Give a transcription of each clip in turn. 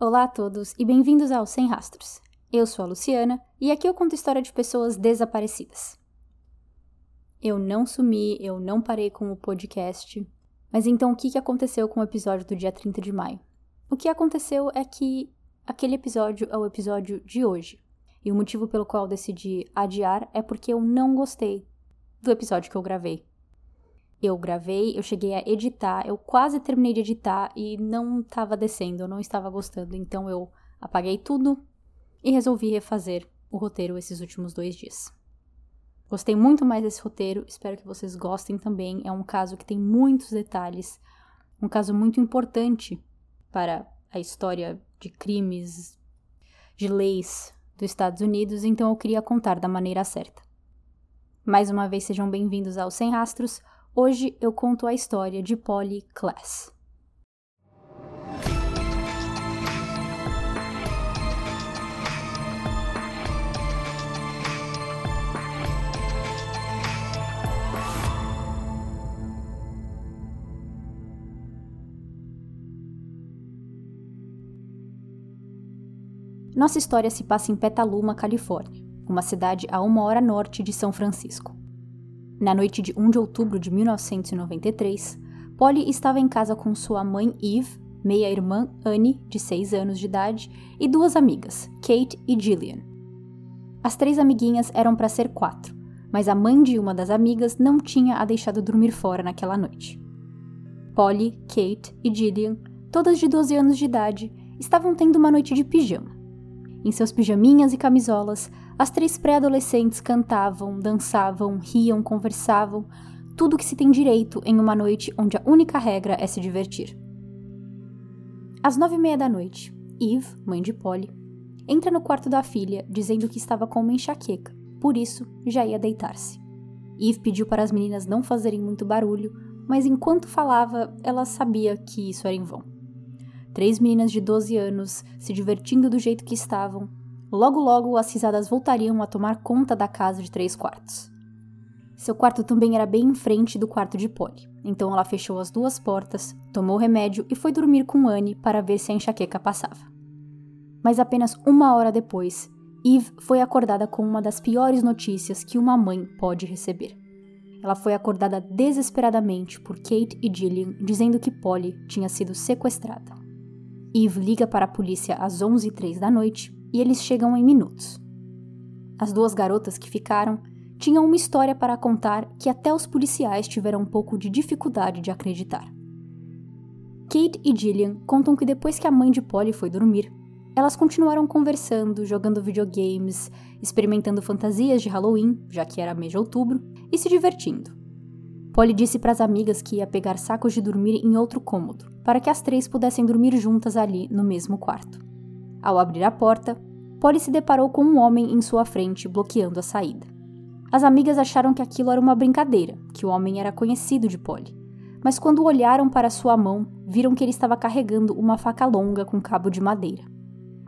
Olá a todos e bem-vindos ao Sem Rastros. Eu sou a Luciana e aqui eu conto história de pessoas desaparecidas. Eu não sumi, eu não parei com o podcast, mas então o que aconteceu com o episódio do dia 30 de maio? O que aconteceu é que aquele episódio é o episódio de hoje. E o motivo pelo qual decidi adiar é porque eu não gostei do episódio que eu gravei. Eu gravei, eu cheguei a editar, eu quase terminei de editar e não estava descendo, eu não estava gostando, então eu apaguei tudo e resolvi refazer o roteiro esses últimos dois dias. Gostei muito mais desse roteiro, espero que vocês gostem também. É um caso que tem muitos detalhes, um caso muito importante para a história de crimes, de leis dos Estados Unidos, então eu queria contar da maneira certa. Mais uma vez, sejam bem-vindos ao Sem Rastros. Hoje eu conto a história de Polly Class. Nossa história se passa em Petaluma, Califórnia, uma cidade a uma hora norte de São Francisco. Na noite de 1 de outubro de 1993, Polly estava em casa com sua mãe Eve, meia-irmã Annie, de 6 anos de idade, e duas amigas, Kate e Gillian. As três amiguinhas eram para ser quatro, mas a mãe de uma das amigas não tinha a deixado dormir fora naquela noite. Polly, Kate e Gillian, todas de 12 anos de idade, estavam tendo uma noite de pijama. Em seus pijaminhas e camisolas, as três pré-adolescentes cantavam, dançavam, riam, conversavam, tudo o que se tem direito em uma noite onde a única regra é se divertir. Às nove e meia da noite, Eve, mãe de Polly, entra no quarto da filha dizendo que estava com uma enxaqueca, por isso já ia deitar-se. Eve pediu para as meninas não fazerem muito barulho, mas enquanto falava, ela sabia que isso era em vão. Três meninas de 12 anos se divertindo do jeito que estavam. Logo, logo as risadas voltariam a tomar conta da casa de três quartos. Seu quarto também era bem em frente do quarto de Polly, então ela fechou as duas portas, tomou remédio e foi dormir com Anne para ver se a enxaqueca passava. Mas apenas uma hora depois, Eve foi acordada com uma das piores notícias que uma mãe pode receber. Ela foi acordada desesperadamente por Kate e Gillian dizendo que Polly tinha sido sequestrada. Eve liga para a polícia às 11h03 da noite e eles chegam em minutos. As duas garotas que ficaram tinham uma história para contar que até os policiais tiveram um pouco de dificuldade de acreditar. Kate e Gillian contam que depois que a mãe de Polly foi dormir, elas continuaram conversando, jogando videogames, experimentando fantasias de Halloween, já que era mês de outubro, e se divertindo. Polly disse para as amigas que ia pegar sacos de dormir em outro cômodo, para que as três pudessem dormir juntas ali no mesmo quarto. Ao abrir a porta, Polly se deparou com um homem em sua frente bloqueando a saída. As amigas acharam que aquilo era uma brincadeira, que o homem era conhecido de Polly. Mas quando olharam para sua mão, viram que ele estava carregando uma faca longa com cabo de madeira.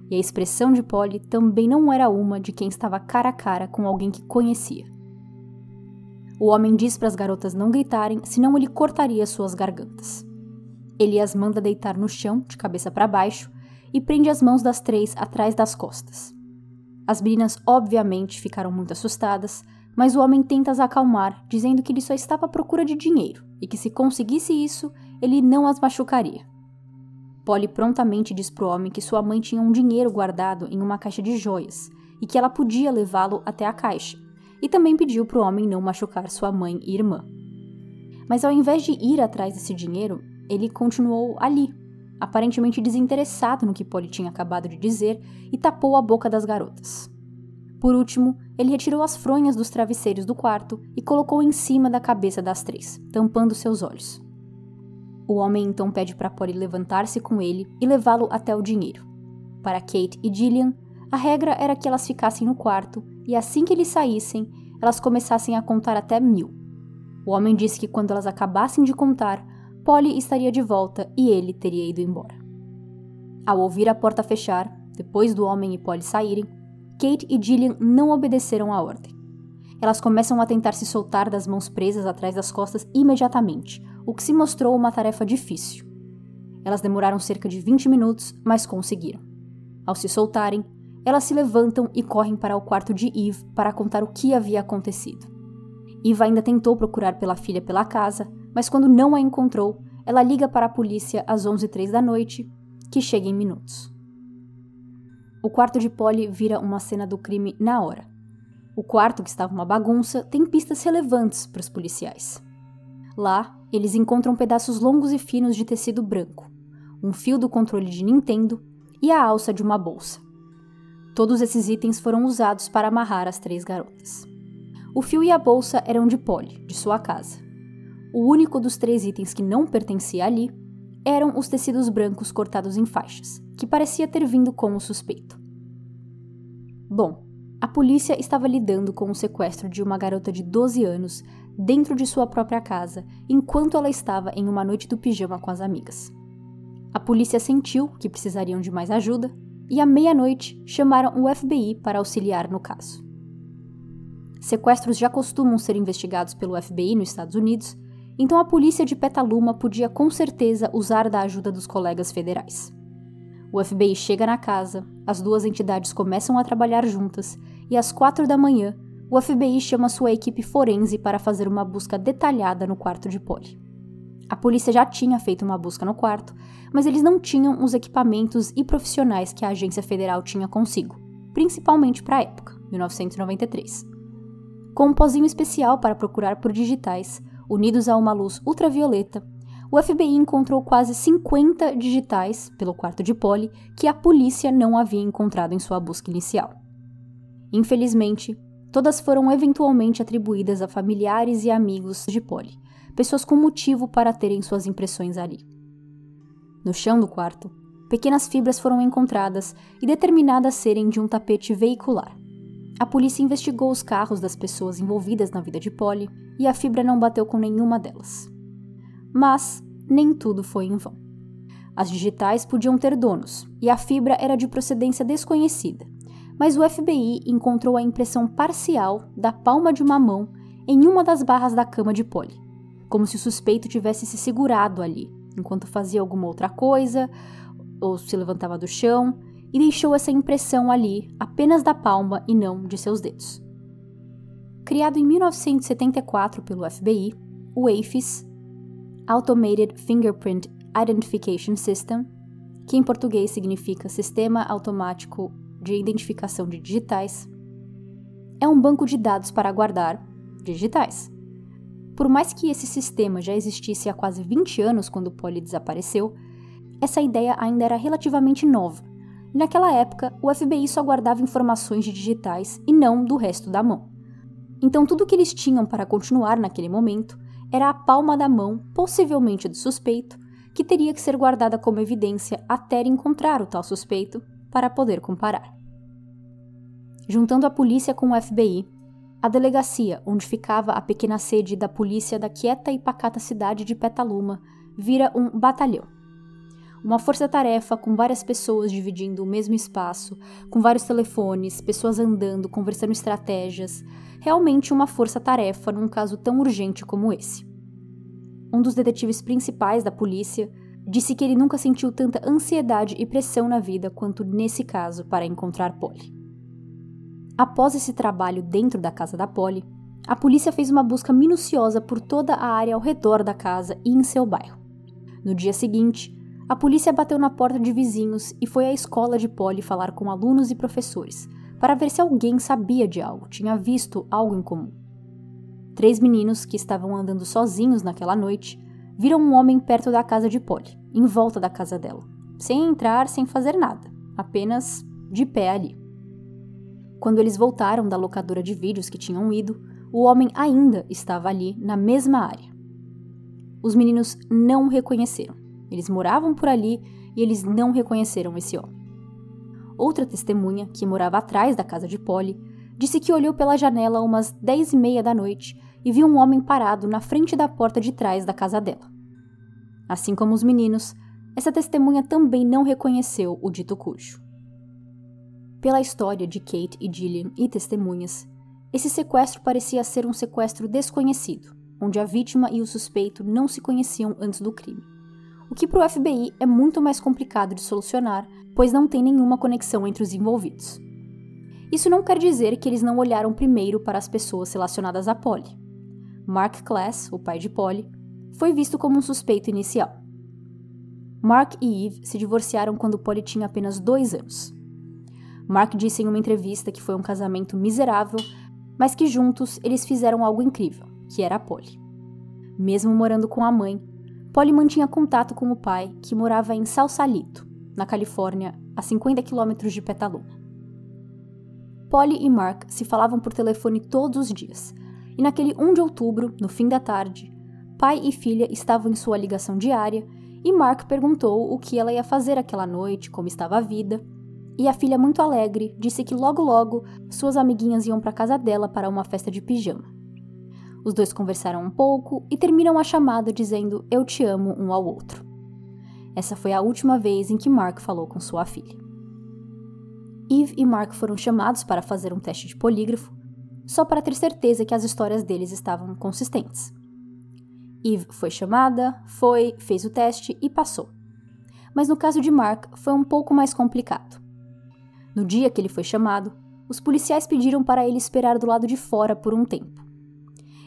E a expressão de Polly também não era uma de quem estava cara a cara com alguém que conhecia. O homem diz para as garotas não gritarem, senão ele cortaria suas gargantas. Ele as manda deitar no chão, de cabeça para baixo, e prende as mãos das três atrás das costas. As meninas obviamente ficaram muito assustadas, mas o homem tenta as acalmar, dizendo que ele só estava à procura de dinheiro e que se conseguisse isso, ele não as machucaria. Polly prontamente diz para o homem que sua mãe tinha um dinheiro guardado em uma caixa de joias e que ela podia levá-lo até a caixa, e também pediu para o homem não machucar sua mãe e irmã. Mas ao invés de ir atrás desse dinheiro, ele continuou ali, aparentemente desinteressado no que Polly tinha acabado de dizer e tapou a boca das garotas. Por último, ele retirou as fronhas dos travesseiros do quarto e colocou em cima da cabeça das três, tampando seus olhos. O homem então pede para Polly levantar-se com ele e levá-lo até o dinheiro. Para Kate e Gillian, a regra era que elas ficassem no quarto e assim que eles saíssem, elas começassem a contar até mil. O homem disse que quando elas acabassem de contar, Polly estaria de volta e ele teria ido embora. Ao ouvir a porta fechar, depois do homem e Polly saírem, Kate e Gillian não obedeceram à ordem. Elas começam a tentar se soltar das mãos presas atrás das costas imediatamente, o que se mostrou uma tarefa difícil. Elas demoraram cerca de 20 minutos, mas conseguiram. Ao se soltarem, elas se levantam e correm para o quarto de Eve para contar o que havia acontecido. Eve ainda tentou procurar pela filha pela casa, mas quando não a encontrou, ela liga para a polícia às 11h03 da noite, que chega em minutos. O quarto de Polly vira uma cena do crime na hora. O quarto, que estava uma bagunça, tem pistas relevantes para os policiais. Lá, eles encontram pedaços longos e finos de tecido branco, um fio do controle de Nintendo e a alça de uma bolsa. Todos esses itens foram usados para amarrar as três garotas. O fio e a bolsa eram de Polly, de sua casa. O único dos três itens que não pertencia ali eram os tecidos brancos cortados em faixas, que parecia ter vindo com o suspeito. Bom, a polícia estava lidando com o sequestro de uma garota de 12 anos dentro de sua própria casa, enquanto ela estava em uma noite do pijama com as amigas. A polícia sentiu que precisariam de mais ajuda e à meia-noite chamaram o FBI para auxiliar no caso. Sequestros já costumam ser investigados pelo FBI nos Estados Unidos, então a polícia de Petaluma podia com certeza usar da ajuda dos colegas federais. O FBI chega na casa, as duas entidades começam a trabalhar juntas e às quatro da manhã o FBI chama sua equipe forense para fazer uma busca detalhada no quarto de Polly. A polícia já tinha feito uma busca no quarto, mas eles não tinham os equipamentos e profissionais que a agência federal tinha consigo, principalmente para a época, 1993. Com um pozinho especial para procurar por digitais, unidos a uma luz ultravioleta, o FBI encontrou quase 50 digitais pelo quarto de Polly que a polícia não havia encontrado em sua busca inicial. Infelizmente, todas foram eventualmente atribuídas a familiares e amigos de Polly, pessoas com motivo para terem suas impressões ali. No chão do quarto, pequenas fibras foram encontradas e determinadas serem de um tapete veicular. A polícia investigou os carros das pessoas envolvidas na vida de Polly e a fibra não bateu com nenhuma delas. Mas nem tudo foi em vão. As digitais podiam ter donos e a fibra era de procedência desconhecida, mas o FBI encontrou a impressão parcial da palma de uma mão em uma das barras da cama de Polly como se o suspeito tivesse se segurado ali, enquanto fazia alguma outra coisa, ou se levantava do chão, e deixou essa impressão ali apenas da palma e não de seus dedos. Criado em 1974 pelo FBI, o AFIS, Automated Fingerprint Identification System, que em português significa Sistema Automático de Identificação de Digitais, é um banco de dados para guardar digitais. Por mais que esse sistema já existisse há quase 20 anos quando Polly desapareceu, essa ideia ainda era relativamente nova. E naquela época, o FBI só guardava informações de digitais e não do resto da mão. Então, tudo que eles tinham para continuar naquele momento era a palma da mão, possivelmente do suspeito, que teria que ser guardada como evidência até encontrar o tal suspeito para poder comparar. Juntando a polícia com o FBI, a delegacia, onde ficava a pequena sede da polícia da quieta e pacata cidade de Petaluma, vira um batalhão. Uma força-tarefa com várias pessoas dividindo o mesmo espaço, com vários telefones, pessoas andando, conversando estratégias. Realmente uma força-tarefa num caso tão urgente como esse. Um dos detetives principais da polícia disse que ele nunca sentiu tanta ansiedade e pressão na vida quanto nesse caso para encontrar Polly. Após esse trabalho dentro da casa da Polly, a polícia fez uma busca minuciosa por toda a área ao redor da casa e em seu bairro. No dia seguinte, a polícia bateu na porta de vizinhos e foi à escola de Polly falar com alunos e professores para ver se alguém sabia de algo, tinha visto algo em comum. Três meninos que estavam andando sozinhos naquela noite viram um homem perto da casa de Polly, em volta da casa dela, sem entrar, sem fazer nada, apenas de pé ali. Quando eles voltaram da locadora de vídeos que tinham ido, o homem ainda estava ali, na mesma área. Os meninos não o reconheceram. Eles moravam por ali e eles não reconheceram esse homem. Outra testemunha, que morava atrás da casa de Polly, disse que olhou pela janela umas dez e meia da noite e viu um homem parado na frente da porta de trás da casa dela. Assim como os meninos, essa testemunha também não reconheceu o dito cujo. Pela história de Kate e Gillian e testemunhas, esse sequestro parecia ser um sequestro desconhecido, onde a vítima e o suspeito não se conheciam antes do crime. o que para o FBI é muito mais complicado de solucionar, pois não tem nenhuma conexão entre os envolvidos. Isso não quer dizer que eles não olharam primeiro para as pessoas relacionadas a Polly. Mark Class, o pai de Polly, foi visto como um suspeito inicial. Mark e Eve se divorciaram quando Polly tinha apenas dois anos. Mark disse em uma entrevista que foi um casamento miserável, mas que juntos eles fizeram algo incrível, que era a Polly. Mesmo morando com a mãe, Polly mantinha contato com o pai, que morava em Salsalito, na Califórnia, a 50 quilômetros de Petaluma. Polly e Mark se falavam por telefone todos os dias, e naquele 1 de outubro, no fim da tarde, pai e filha estavam em sua ligação diária e Mark perguntou o que ela ia fazer aquela noite, como estava a vida. E a filha, muito alegre, disse que logo logo suas amiguinhas iam para casa dela para uma festa de pijama. Os dois conversaram um pouco e terminam a chamada dizendo eu te amo um ao outro. Essa foi a última vez em que Mark falou com sua filha. Eve e Mark foram chamados para fazer um teste de polígrafo, só para ter certeza que as histórias deles estavam consistentes. Eve foi chamada, foi, fez o teste e passou. Mas no caso de Mark foi um pouco mais complicado. No dia que ele foi chamado, os policiais pediram para ele esperar do lado de fora por um tempo.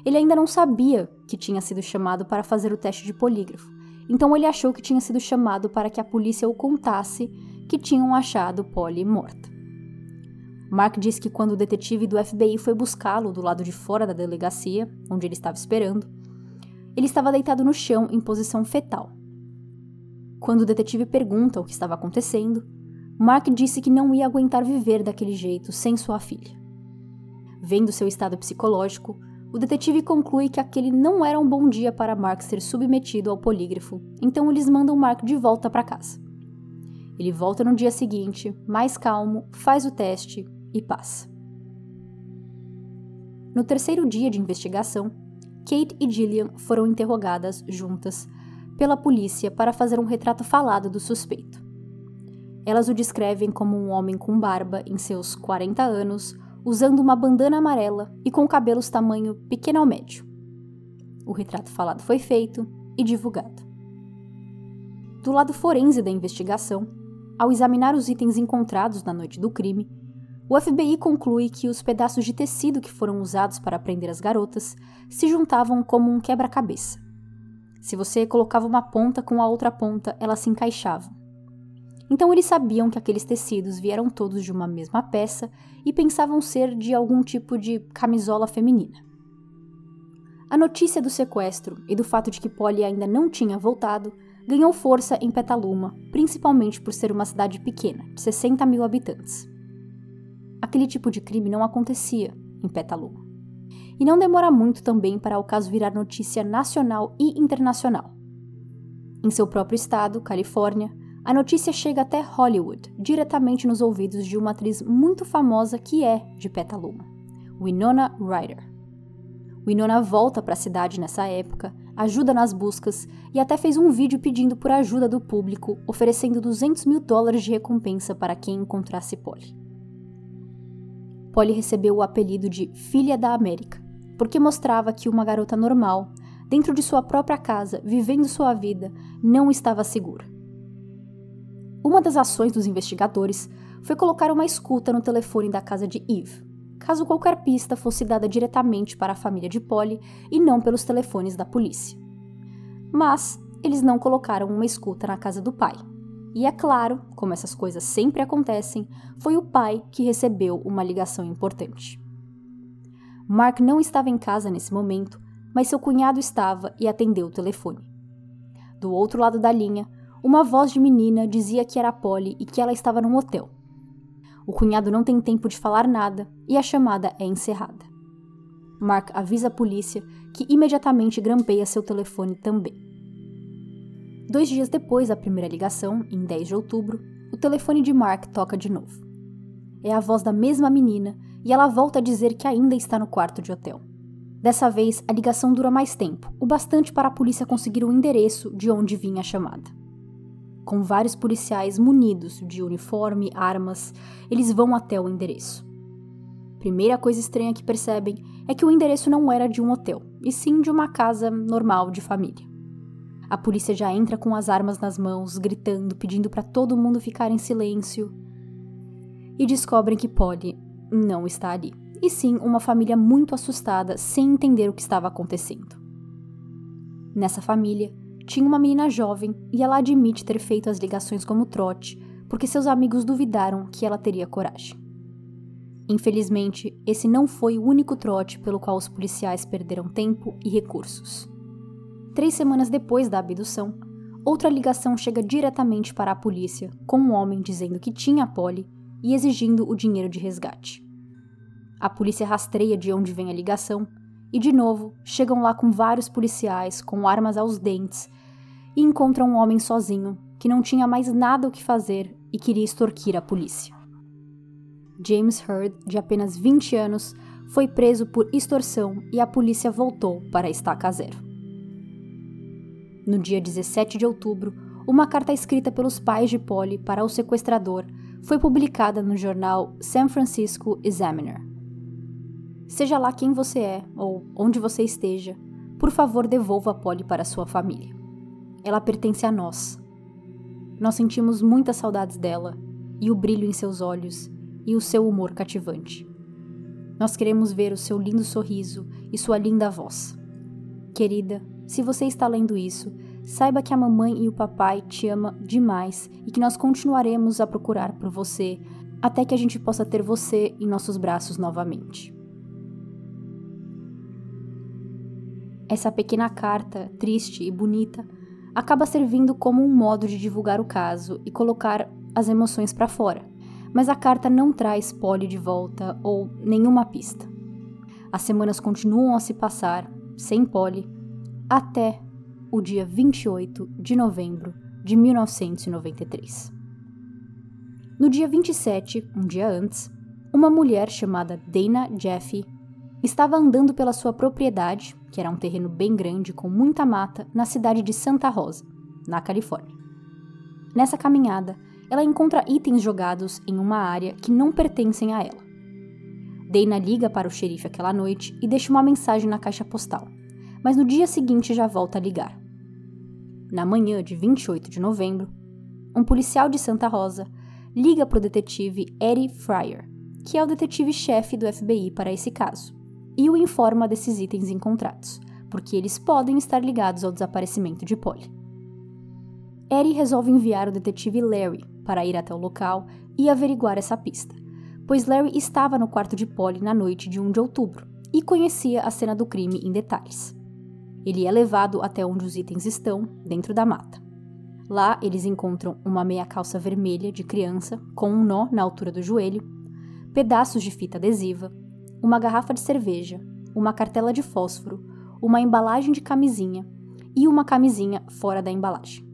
Ele ainda não sabia que tinha sido chamado para fazer o teste de polígrafo, então ele achou que tinha sido chamado para que a polícia o contasse que tinham achado Polly morta. Mark disse que quando o detetive do FBI foi buscá-lo do lado de fora da delegacia, onde ele estava esperando, ele estava deitado no chão em posição fetal. Quando o detetive pergunta o que estava acontecendo, Mark disse que não ia aguentar viver daquele jeito sem sua filha. Vendo seu estado psicológico, o detetive conclui que aquele não era um bom dia para Mark ser submetido ao polígrafo, então eles mandam Mark de volta para casa. Ele volta no dia seguinte, mais calmo, faz o teste e passa. No terceiro dia de investigação, Kate e Gillian foram interrogadas juntas pela polícia para fazer um retrato falado do suspeito. Elas o descrevem como um homem com barba em seus 40 anos, usando uma bandana amarela e com cabelos tamanho pequeno ao médio. O retrato falado foi feito e divulgado. Do lado forense da investigação, ao examinar os itens encontrados na noite do crime, o FBI conclui que os pedaços de tecido que foram usados para prender as garotas se juntavam como um quebra-cabeça. Se você colocava uma ponta com a outra ponta, elas se encaixavam. Então eles sabiam que aqueles tecidos vieram todos de uma mesma peça e pensavam ser de algum tipo de camisola feminina. A notícia do sequestro e do fato de que Polly ainda não tinha voltado ganhou força em Petaluma, principalmente por ser uma cidade pequena, de 60 mil habitantes aquele tipo de crime não acontecia em Petaluma. E não demora muito também para o caso virar notícia nacional e internacional. Em seu próprio estado, Califórnia, a notícia chega até Hollywood, diretamente nos ouvidos de uma atriz muito famosa que é de Petaluma, Winona Ryder. Winona volta para a cidade nessa época, ajuda nas buscas e até fez um vídeo pedindo por ajuda do público, oferecendo 200 mil dólares de recompensa para quem encontrasse Polly. Polly recebeu o apelido de Filha da América, porque mostrava que uma garota normal, dentro de sua própria casa, vivendo sua vida, não estava segura. Uma das ações dos investigadores foi colocar uma escuta no telefone da casa de Eve, caso qualquer pista fosse dada diretamente para a família de Polly e não pelos telefones da polícia. Mas eles não colocaram uma escuta na casa do pai. E é claro, como essas coisas sempre acontecem, foi o pai que recebeu uma ligação importante. Mark não estava em casa nesse momento, mas seu cunhado estava e atendeu o telefone. Do outro lado da linha, uma voz de menina dizia que era Polly e que ela estava num hotel. O cunhado não tem tempo de falar nada e a chamada é encerrada. Mark avisa a polícia, que imediatamente grampeia seu telefone também. Dois dias depois da primeira ligação, em 10 de outubro, o telefone de Mark toca de novo. É a voz da mesma menina e ela volta a dizer que ainda está no quarto de hotel. Dessa vez, a ligação dura mais tempo, o bastante para a polícia conseguir o endereço de onde vinha a chamada. Com vários policiais munidos de uniforme, armas, eles vão até o endereço. Primeira coisa estranha que percebem é que o endereço não era de um hotel, e sim de uma casa normal de família. A polícia já entra com as armas nas mãos, gritando, pedindo para todo mundo ficar em silêncio. E descobrem que Polly não está ali. E sim, uma família muito assustada, sem entender o que estava acontecendo. Nessa família, tinha uma menina jovem e ela admite ter feito as ligações como trote, porque seus amigos duvidaram que ela teria coragem. Infelizmente, esse não foi o único trote pelo qual os policiais perderam tempo e recursos. Três semanas depois da abdução, outra ligação chega diretamente para a polícia, com um homem dizendo que tinha a Polly e exigindo o dinheiro de resgate. A polícia rastreia de onde vem a ligação e, de novo, chegam lá com vários policiais com armas aos dentes e encontram um homem sozinho que não tinha mais nada o que fazer e queria extorquir a polícia. James Heard, de apenas 20 anos, foi preso por extorsão e a polícia voltou para a estaca zero. No dia 17 de outubro, uma carta escrita pelos pais de Polly para o sequestrador foi publicada no jornal San Francisco Examiner. Seja lá quem você é ou onde você esteja, por favor devolva Polly para sua família. Ela pertence a nós. Nós sentimos muitas saudades dela e o brilho em seus olhos e o seu humor cativante. Nós queremos ver o seu lindo sorriso e sua linda voz. Querida, se você está lendo isso, saiba que a mamãe e o papai te ama demais e que nós continuaremos a procurar por você até que a gente possa ter você em nossos braços novamente. Essa pequena carta, triste e bonita, acaba servindo como um modo de divulgar o caso e colocar as emoções para fora mas a carta não traz Polly de volta ou nenhuma pista. As semanas continuam a se passar, sem Polly, até o dia 28 de novembro de 1993. No dia 27, um dia antes, uma mulher chamada Dana Jeffy estava andando pela sua propriedade, que era um terreno bem grande com muita mata, na cidade de Santa Rosa, na Califórnia. Nessa caminhada, ela encontra itens jogados em uma área que não pertencem a ela. Dana liga para o xerife aquela noite e deixa uma mensagem na caixa postal, mas no dia seguinte já volta a ligar. Na manhã de 28 de novembro, um policial de Santa Rosa liga para o detetive Eddie Fryer, que é o detetive-chefe do FBI para esse caso, e o informa desses itens encontrados, porque eles podem estar ligados ao desaparecimento de Polly. Eddie resolve enviar o detetive Larry para ir até o local e averiguar essa pista, pois Larry estava no quarto de Polly na noite de 1 de outubro e conhecia a cena do crime em detalhes. Ele é levado até onde os itens estão, dentro da mata. Lá eles encontram uma meia calça vermelha de criança com um nó na altura do joelho, pedaços de fita adesiva, uma garrafa de cerveja, uma cartela de fósforo, uma embalagem de camisinha e uma camisinha fora da embalagem.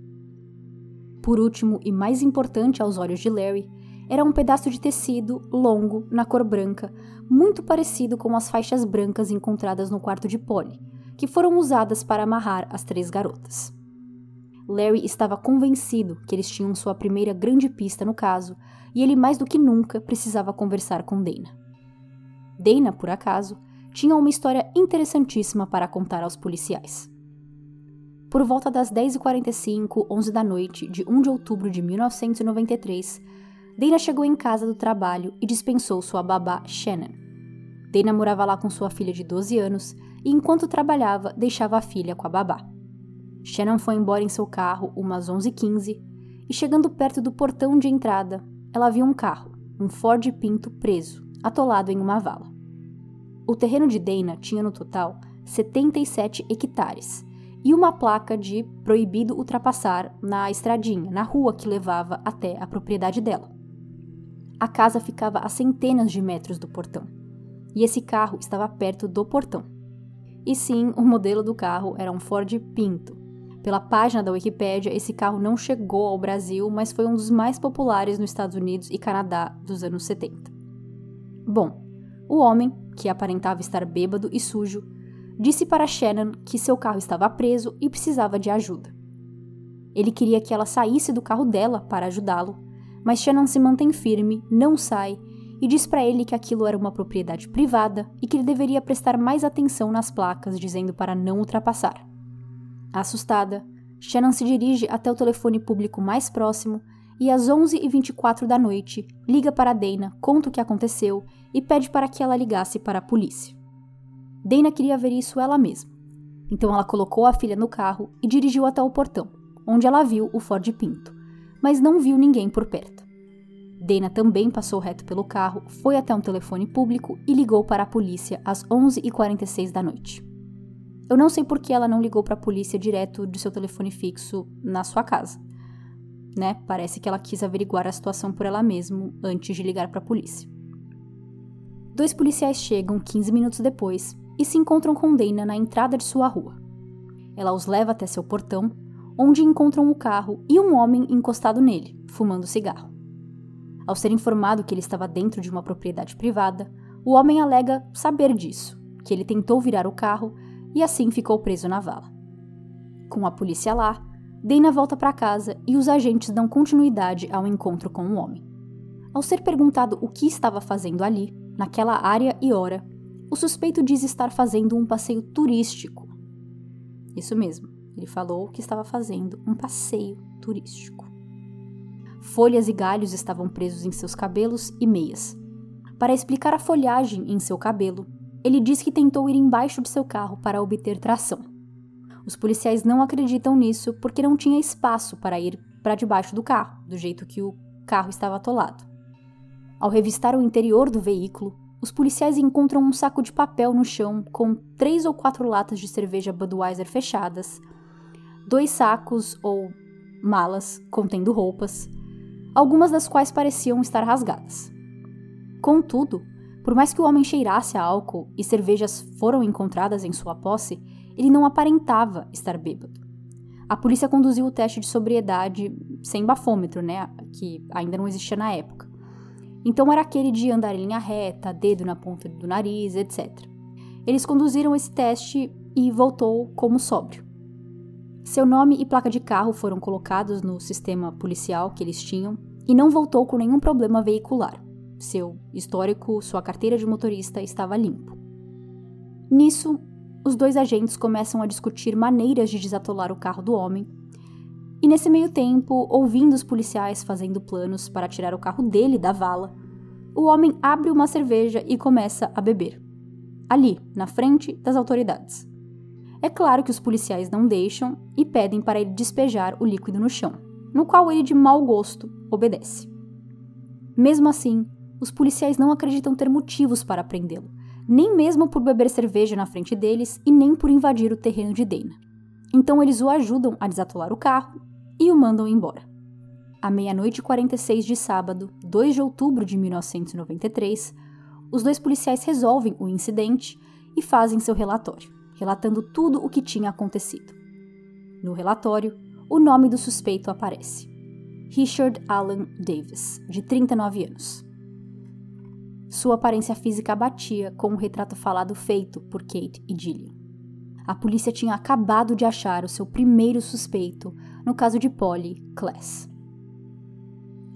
Por último e mais importante aos olhos de Larry, era um pedaço de tecido longo, na cor branca, muito parecido com as faixas brancas encontradas no quarto de Polly, que foram usadas para amarrar as três garotas. Larry estava convencido que eles tinham sua primeira grande pista no caso, e ele mais do que nunca precisava conversar com Dana. Dana, por acaso, tinha uma história interessantíssima para contar aos policiais. Por volta das 10h45, 11 da noite de 1 de outubro de 1993, Dana chegou em casa do trabalho e dispensou sua babá Shannon. Dana morava lá com sua filha de 12 anos e, enquanto trabalhava, deixava a filha com a babá. Shannon foi embora em seu carro umas 11h15 e, chegando perto do portão de entrada, ela viu um carro, um Ford Pinto preso, atolado em uma vala. O terreno de Dana tinha no total 77 hectares e uma placa de proibido ultrapassar na estradinha, na rua que levava até a propriedade dela. A casa ficava a centenas de metros do portão, e esse carro estava perto do portão. E sim, o modelo do carro era um Ford Pinto. Pela página da Wikipédia, esse carro não chegou ao Brasil, mas foi um dos mais populares nos Estados Unidos e Canadá dos anos 70. Bom, o homem, que aparentava estar bêbado e sujo, disse para Shannon que seu carro estava preso e precisava de ajuda. Ele queria que ela saísse do carro dela para ajudá-lo, mas Shannon se mantém firme, não sai e diz para ele que aquilo era uma propriedade privada e que ele deveria prestar mais atenção nas placas, dizendo para não ultrapassar. Assustada, Shannon se dirige até o telefone público mais próximo e às 11h24 da noite liga para Dana, conta o que aconteceu e pede para que ela ligasse para a polícia. Dana queria ver isso ela mesma. Então ela colocou a filha no carro e dirigiu até o portão, onde ela viu o Ford Pinto, mas não viu ninguém por perto. Dana também passou reto pelo carro, foi até um telefone público e ligou para a polícia às 11h46 da noite. Eu não sei por que ela não ligou para a polícia direto de seu telefone fixo na sua casa. Né? Parece que ela quis averiguar a situação por ela mesma antes de ligar para a polícia. Dois policiais chegam 15 minutos depois e se encontram com Dana na entrada de sua rua. Ela os leva até seu portão, onde encontram o carro e um homem encostado nele, fumando cigarro. Ao ser informado que ele estava dentro de uma propriedade privada, o homem alega saber disso, que ele tentou virar o carro e assim ficou preso na vala. Com a polícia lá, Dana volta para casa e os agentes dão continuidade ao encontro com o homem. Ao ser perguntado o que estava fazendo ali, naquela área e hora, o suspeito diz estar fazendo um passeio turístico. Isso mesmo, ele falou que estava fazendo um passeio turístico. Folhas e galhos estavam presos em seus cabelos e meias. Para explicar a folhagem em seu cabelo, ele diz que tentou ir embaixo de seu carro para obter tração. Os policiais não acreditam nisso porque não tinha espaço para ir para debaixo do carro, do jeito que o carro estava atolado. Ao revistar o interior do veículo, os policiais encontram um saco de papel no chão com três ou quatro latas de cerveja Budweiser fechadas, dois sacos ou malas contendo roupas, algumas das quais pareciam estar rasgadas. Contudo, por mais que o homem cheirasse a álcool e cervejas foram encontradas em sua posse, ele não aparentava estar bêbado. A polícia conduziu o teste de sobriedade sem bafômetro, né, que ainda não existia na época. Então era aquele de andar em linha reta, dedo na ponta do nariz, etc. Eles conduziram esse teste e voltou como sóbrio. Seu nome e placa de carro foram colocados no sistema policial que eles tinham e não voltou com nenhum problema veicular. Seu histórico, sua carteira de motorista estava limpo. Nisso, os dois agentes começam a discutir maneiras de desatolar o carro do homem. E nesse meio tempo, ouvindo os policiais fazendo planos para tirar o carro dele da vala, o homem abre uma cerveja e começa a beber. Ali, na frente das autoridades. É claro que os policiais não deixam e pedem para ele despejar o líquido no chão, no qual ele, de mau gosto, obedece. Mesmo assim, os policiais não acreditam ter motivos para prendê-lo, nem mesmo por beber cerveja na frente deles e nem por invadir o terreno de Dana. Então eles o ajudam a desatolar o carro e o mandam embora. À meia-noite e 46 de sábado, 2 de outubro de 1993, os dois policiais resolvem o incidente e fazem seu relatório, relatando tudo o que tinha acontecido. No relatório, o nome do suspeito aparece: Richard Allen Davis, de 39 anos. Sua aparência física batia com o retrato falado feito por Kate e Gillian. A polícia tinha acabado de achar o seu primeiro suspeito no caso de Polly Class.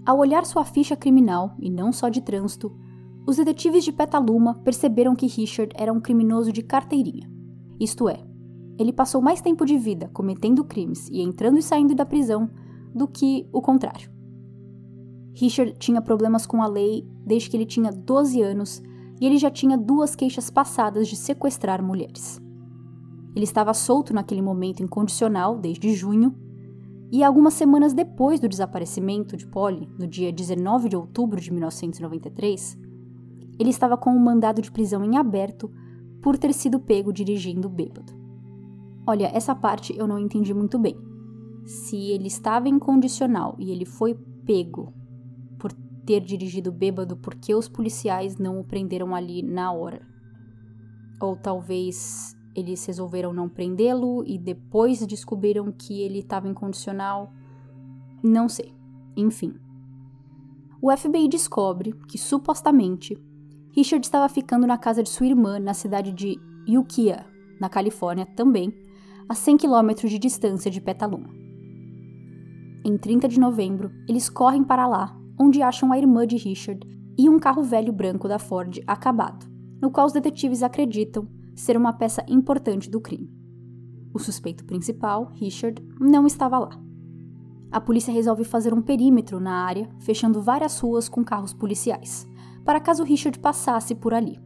Ao olhar sua ficha criminal, e não só de trânsito, os detetives de Petaluma perceberam que Richard era um criminoso de carteirinha. Isto é, ele passou mais tempo de vida cometendo crimes e entrando e saindo da prisão do que o contrário. Richard tinha problemas com a lei desde que ele tinha 12 anos e ele já tinha duas queixas passadas de sequestrar mulheres. Ele estava solto naquele momento incondicional desde junho, e algumas semanas depois do desaparecimento de Polly, no dia 19 de outubro de 1993, ele estava com um mandado de prisão em aberto por ter sido pego dirigindo bêbado. Olha, essa parte eu não entendi muito bem. Se ele estava incondicional e ele foi pego ter dirigido bêbado porque os policiais não o prenderam ali na hora. Ou talvez eles resolveram não prendê-lo e depois descobriram que ele estava incondicional. Não sei. Enfim. O FBI descobre que, supostamente, Richard estava ficando na casa de sua irmã na cidade de Ukiah, na Califórnia também, a 100 quilômetros de distância de Petaluma. Em 30 de novembro, eles correm para lá onde acham a irmã de Richard e um carro velho branco da Ford acabado, no qual os detetives acreditam ser uma peça importante do crime. o suspeito principal, Richard, não estava lá. A polícia resolve fazer um perímetro na área, fechando várias ruas com carros policiais, para caso Richard passasse por ali.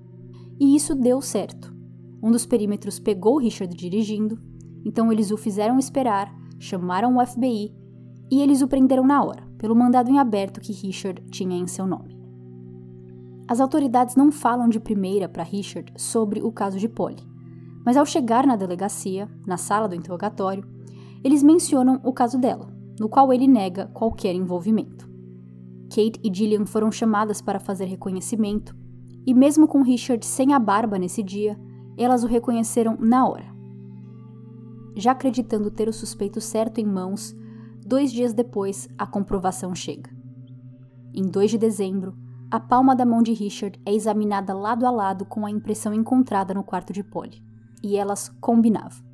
E isso deu certo. Um dos perímetros pegou Richard dirigindo, então eles o fizeram esperar, chamaram o FBI e eles o prenderam na hora, pelo mandado em aberto que Richard tinha em seu nome. As autoridades não falam de primeira para Richard sobre o caso de Polly, mas ao chegar na delegacia, na sala do interrogatório, eles mencionam o caso dela, no qual ele nega qualquer envolvimento. Kate e Gillian foram chamadas para fazer reconhecimento, e mesmo com Richard sem a barba nesse dia, elas o reconheceram na hora. Já acreditando ter o suspeito certo em mãos, dois dias depois a comprovação chega. Em 2 de dezembro, a palma da mão de Richard é examinada lado a lado com a impressão encontrada no quarto de Polly, e elas combinavam.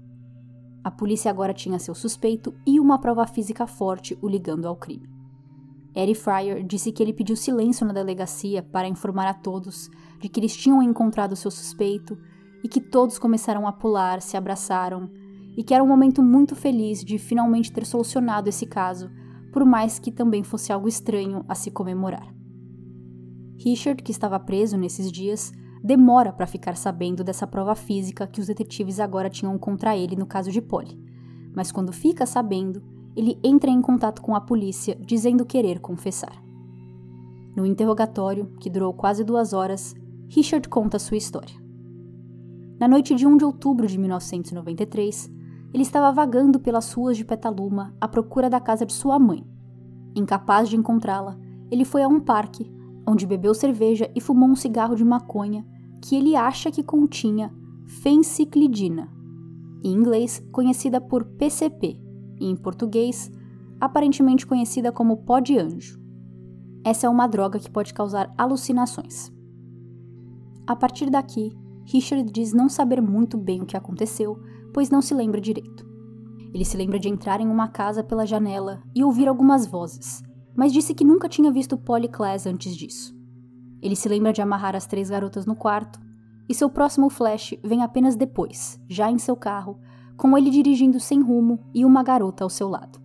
A polícia agora tinha seu suspeito e uma prova física forte o ligando ao crime. Eddie Fryer disse que ele pediu silêncio na delegacia para informar a todos de que eles tinham encontrado seu suspeito e que todos começaram a pular, se abraçaram e que era um momento muito feliz de finalmente ter solucionado esse caso, por mais que também fosse algo estranho a se comemorar. Richard, que estava preso nesses dias, demora para ficar sabendo dessa prova física que os detetives agora tinham contra ele no caso de Polly. Mas quando fica sabendo, ele entra em contato com a polícia dizendo querer confessar. No interrogatório, que durou quase duas horas, Richard conta sua história. Na noite de 1 de outubro de 1993, ele estava vagando pelas ruas de Petaluma à procura da casa de sua mãe. Incapaz de encontrá-la, ele foi a um parque onde bebeu cerveja e fumou um cigarro de maconha que ele acha que continha fenciclidina, em inglês conhecida por PCP, e em português aparentemente conhecida como pó de anjo. Essa é uma droga que pode causar alucinações. A partir daqui, Richard diz não saber muito bem o que aconteceu, pois não se lembra direito. Ele se lembra de entrar em uma casa pela janela e ouvir algumas vozes, mas disse que nunca tinha visto Polly Class antes disso. Ele se lembra de amarrar as três garotas no quarto, e seu próximo flash vem apenas depois, já em seu carro, com ele dirigindo sem rumo e uma garota ao seu lado.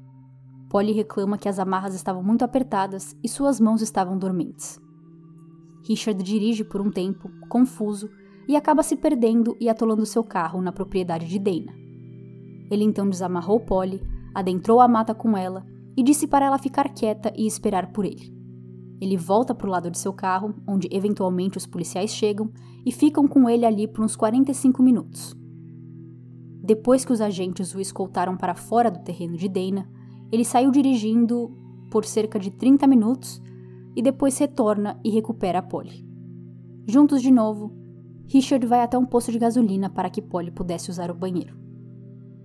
Polly reclama que as amarras estavam muito apertadas e suas mãos estavam dormentes. Richard dirige por um tempo, confuso, e acaba se perdendo e atolando seu carro na propriedade de Dana. Ele então desamarrou Polly, adentrou a mata com ela e disse para ela ficar quieta e esperar por ele. Ele volta para o lado de seu carro, onde eventualmente os policiais chegam, e ficam com ele ali por uns 45 minutos. Depois que os agentes o escoltaram para fora do terreno de Dana, ele saiu dirigindo por cerca de 30 minutos e depois retorna e recupera a Polly. Juntos de novo, Richard vai até um posto de gasolina para que Polly pudesse usar o banheiro.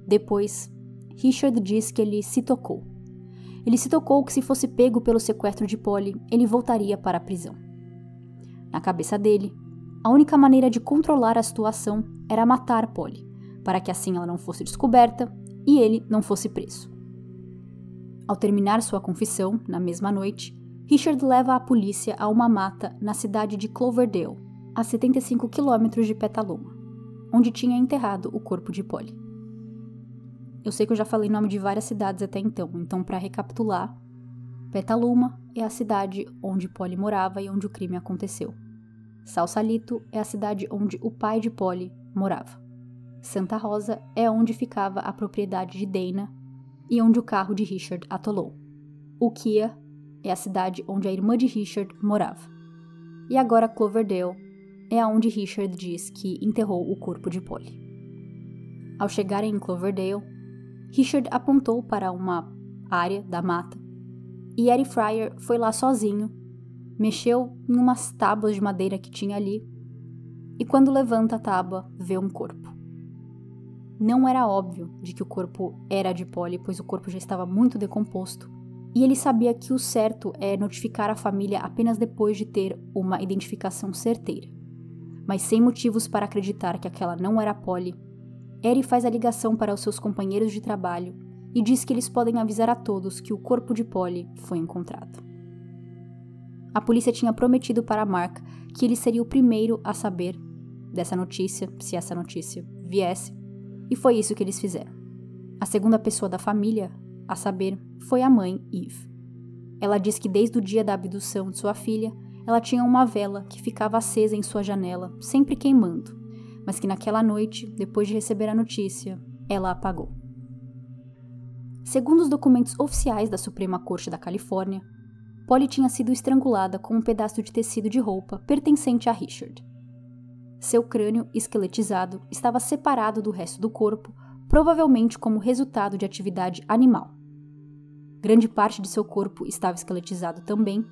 Depois, Richard diz que ele se tocou ele se tocou que se fosse pego pelo sequestro de Polly, ele voltaria para a prisão. Na cabeça dele, a única maneira de controlar a situação era matar Polly, para que assim ela não fosse descoberta e ele não fosse preso. Ao terminar sua confissão, na mesma noite, Richard leva a polícia a uma mata na cidade de Cloverdale, a 75 quilômetros de Petaluma, onde tinha enterrado o corpo de Polly. Eu sei que eu já falei nome de várias cidades até então, então para recapitular, Petaluma é a cidade onde Polly morava e onde o crime aconteceu. Salsalito é a cidade onde o pai de Polly morava. Santa Rosa é onde ficava a propriedade de Dana e onde o carro de Richard atolou. Ukiah é a cidade onde a irmã de Richard morava. E agora Cloverdale é aonde Richard diz que enterrou o corpo de Polly. Ao chegarem em Cloverdale, Richard apontou para uma área da mata e Eddie Fryer foi lá sozinho, mexeu em umas tábuas de madeira que tinha ali e quando levanta a tábua vê um corpo. Não era óbvio de que o corpo era de Polly, pois o corpo já estava muito decomposto, e ele sabia que o certo é notificar a família apenas depois de ter uma identificação certeira. Mas sem motivos para acreditar que aquela não era Polly, Eri faz a ligação para os seus companheiros de trabalho e diz que eles podem avisar a todos que o corpo de Polly foi encontrado. A polícia tinha prometido para Mark que ele seria o primeiro a saber dessa notícia, se essa notícia viesse, E foi isso que eles fizeram. A segunda pessoa da família, a saber, foi a mãe, Eve. Ela diz que desde o dia da abdução de sua filha, ela tinha uma vela que ficava acesa em sua janela, sempre queimando, mas que naquela noite, depois de receber a notícia, ela apagou. Segundo os documentos oficiais da Suprema Corte da Califórnia, Polly tinha sido estrangulada com um pedaço de tecido de roupa pertencente a Richard. Seu crânio, esqueletizado, estava separado do resto do corpo, provavelmente como resultado de atividade animal. Grande parte de seu corpo estava esqueletizado também,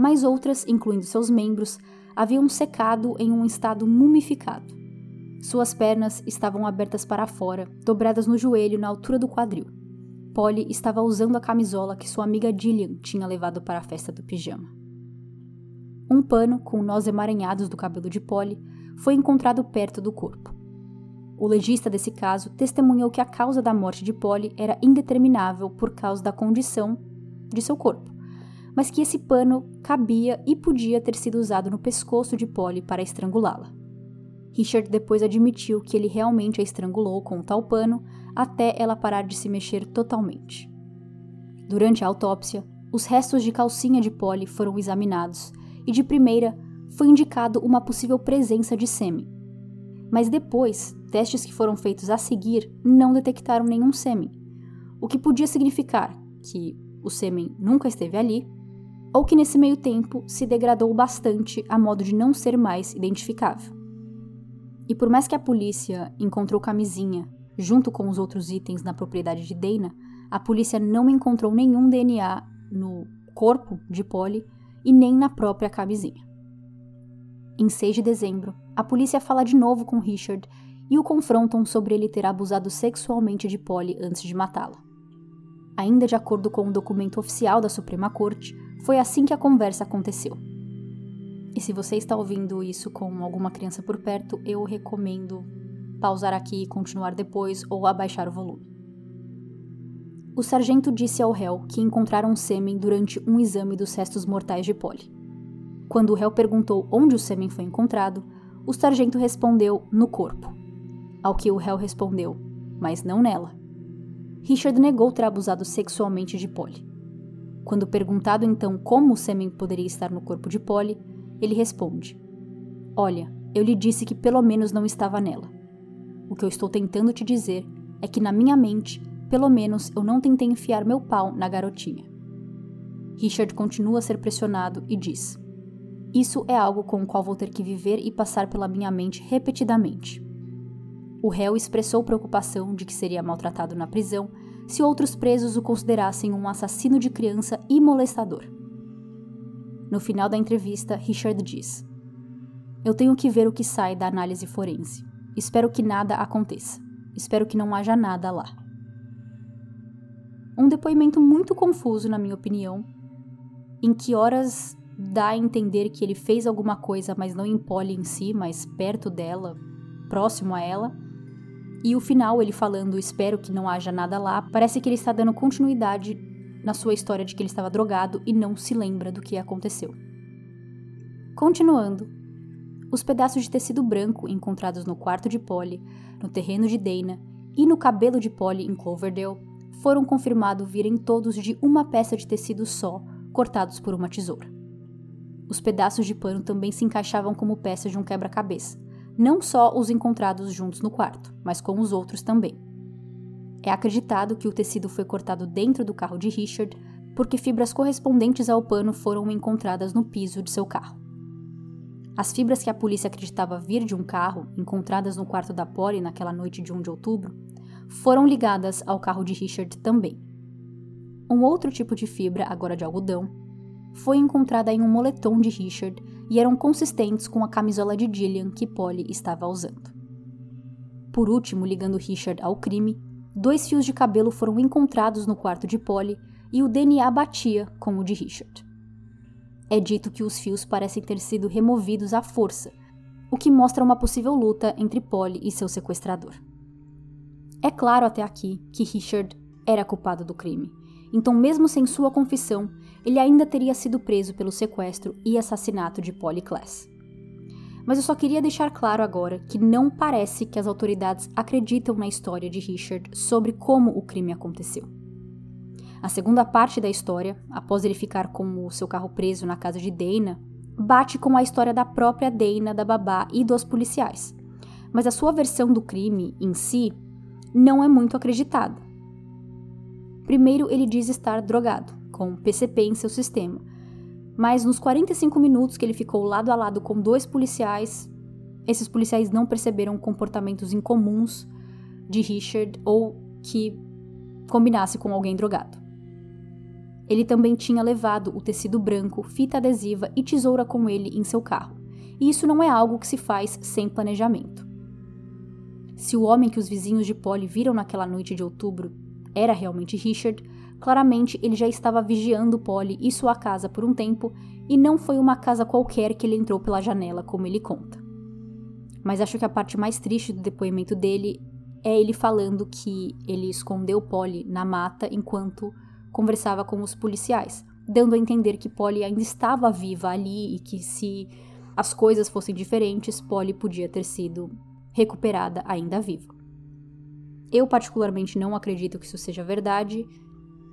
mas outras, incluindo seus membros, haviam secado em um estado mumificado. Suas pernas estavam abertas para fora, dobradas no joelho na altura do quadril. Polly estava usando a camisola que sua amiga Gillian tinha levado para a festa do pijama. Um pano com nós emaranhados do cabelo de Polly foi encontrado perto do corpo. O legista desse caso testemunhou que a causa da morte de Polly era indeterminável por causa da condição de seu corpo, mas que esse pano cabia e podia ter sido usado no pescoço de Polly para estrangulá-la. Richard depois admitiu que ele realmente a estrangulou com o tal pano até ela parar de se mexer totalmente. Durante a autópsia, os restos de calcinha de Polly foram examinados e, de primeira, foi indicado uma possível presença de sêmen. Mas depois, testes que foram feitos a seguir não detectaram nenhum sêmen, o que podia significar que o sêmen nunca esteve ali, ou que nesse meio tempo se degradou bastante a modo de não ser mais identificável. E por mais que a polícia encontrou camisinha junto com os outros itens na propriedade de Dana, a polícia não encontrou nenhum DNA no corpo de Polly e nem na própria camisinha. Em 6 de dezembro, a polícia fala de novo com Richard e o confrontam sobre ele ter abusado sexualmente de Polly antes de matá-la. Ainda de acordo com um documento oficial da Suprema Corte, foi assim que a conversa aconteceu. E se você está ouvindo isso com alguma criança por perto, eu recomendo pausar aqui e continuar depois ou abaixar o volume. O sargento disse ao réu que encontraram sêmen durante um exame dos restos mortais de Polly. Quando o réu perguntou onde o sêmen foi encontrado, o sargento respondeu no corpo. Ao que o réu respondeu, mas não nela. Richard negou ter abusado sexualmente de Polly. Quando perguntado então como o sêmen poderia estar no corpo de Polly, ele responde: Olha, eu lhe disse que pelo menos não estava nela. O que eu estou tentando te dizer é que na minha mente, pelo menos eu não tentei enfiar meu pau na garotinha. Richard continua a ser pressionado e diz: Isso é algo com o qual vou ter que viver e passar pela minha mente repetidamente. O réu expressou preocupação de que seria maltratado na prisão se outros presos o considerassem um assassino de criança e molestador. No final da entrevista, Richard diz: Eu tenho que ver o que sai da análise forense. Espero que nada aconteça. Espero que não haja nada lá. Um depoimento muito confuso, na minha opinião, em que horas dá a entender que ele fez alguma coisa, mas não em Polly em si, mas perto dela, próximo a ela. E o final, ele falando, espero que não haja nada lá, parece que ele está dando continuidade na sua história de que ele estava drogado e não se lembra do que aconteceu. Continuando, os pedaços de tecido branco encontrados no quarto de Polly, no terreno de Dana e no cabelo de Polly em Cloverdale foram confirmados virem todos de uma peça de tecido só, cortados por uma tesoura. Os pedaços de pano também se encaixavam como peças de um quebra-cabeça, não só os encontrados juntos no quarto, mas com os outros também. É acreditado que o tecido foi cortado dentro do carro de Richard, porque fibras correspondentes ao pano foram encontradas no piso de seu carro. As fibras que a polícia acreditava vir de um carro, encontradas no quarto da Polly naquela noite de 1 de outubro, foram ligadas ao carro de Richard também. Um outro tipo de fibra, agora de algodão, foi encontrada em um moletom de Richard e eram consistentes com a camisola de Gillian que Polly estava usando. Por último, ligando Richard ao crime, Dois fios de cabelo foram encontrados no quarto de Polly e o DNA batia com o de Richard. É dito que os fios parecem ter sido removidos à força, o que mostra uma possível luta entre Polly e seu sequestrador. É claro até aqui que Richard era culpado do crime, então, mesmo sem sua confissão, ele ainda teria sido preso pelo sequestro e assassinato de Polly Class. Mas eu só queria deixar claro agora que não parece que as autoridades acreditam na história de Richard sobre como o crime aconteceu. A segunda parte da história, após ele ficar com o seu carro preso na casa de Dana, bate com a história da própria Dana, da babá e dos policiais. Mas a sua versão do crime em si não é muito acreditada. Primeiro, ele diz estar drogado, com PCP em seu sistema, mas nos 45 minutos que ele ficou lado a lado com dois policiais, esses policiais não perceberam comportamentos incomuns de Richard ou que combinasse com alguém drogado. Ele também tinha levado o tecido branco, fita adesiva e tesoura com ele em seu carro, e isso não é algo que se faz sem planejamento. Se o homem que os vizinhos de Polly viram naquela noite de outubro era realmente Richard, Claramente, ele já estava vigiando Polly e sua casa por um tempo, e não foi uma casa qualquer que ele entrou pela janela, como ele conta. Mas acho que a parte mais triste do depoimento dele é ele falando que ele escondeu Polly na mata enquanto conversava com os policiais, dando a entender que Polly ainda estava viva ali e que se as coisas fossem diferentes, Polly podia ter sido recuperada ainda viva. Eu particularmente não acredito que isso seja verdade,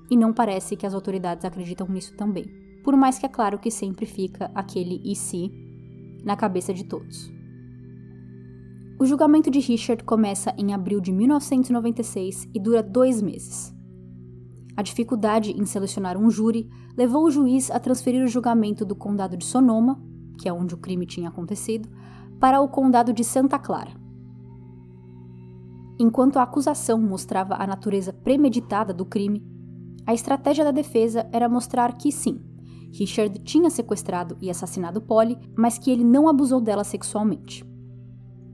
e não parece que as autoridades acreditam nisso também, por mais que é claro que sempre fica aquele e se na cabeça de todos. O julgamento de Richard começa em abril de 1996 e dura dois meses. A dificuldade em selecionar um júri levou o juiz a transferir o julgamento do condado de Sonoma, que é onde o crime tinha acontecido, para o condado de Santa Clara. Enquanto a acusação mostrava a natureza premeditada do crime, a estratégia da defesa era mostrar que sim, Richard tinha sequestrado e assassinado Polly, mas que ele não abusou dela sexualmente.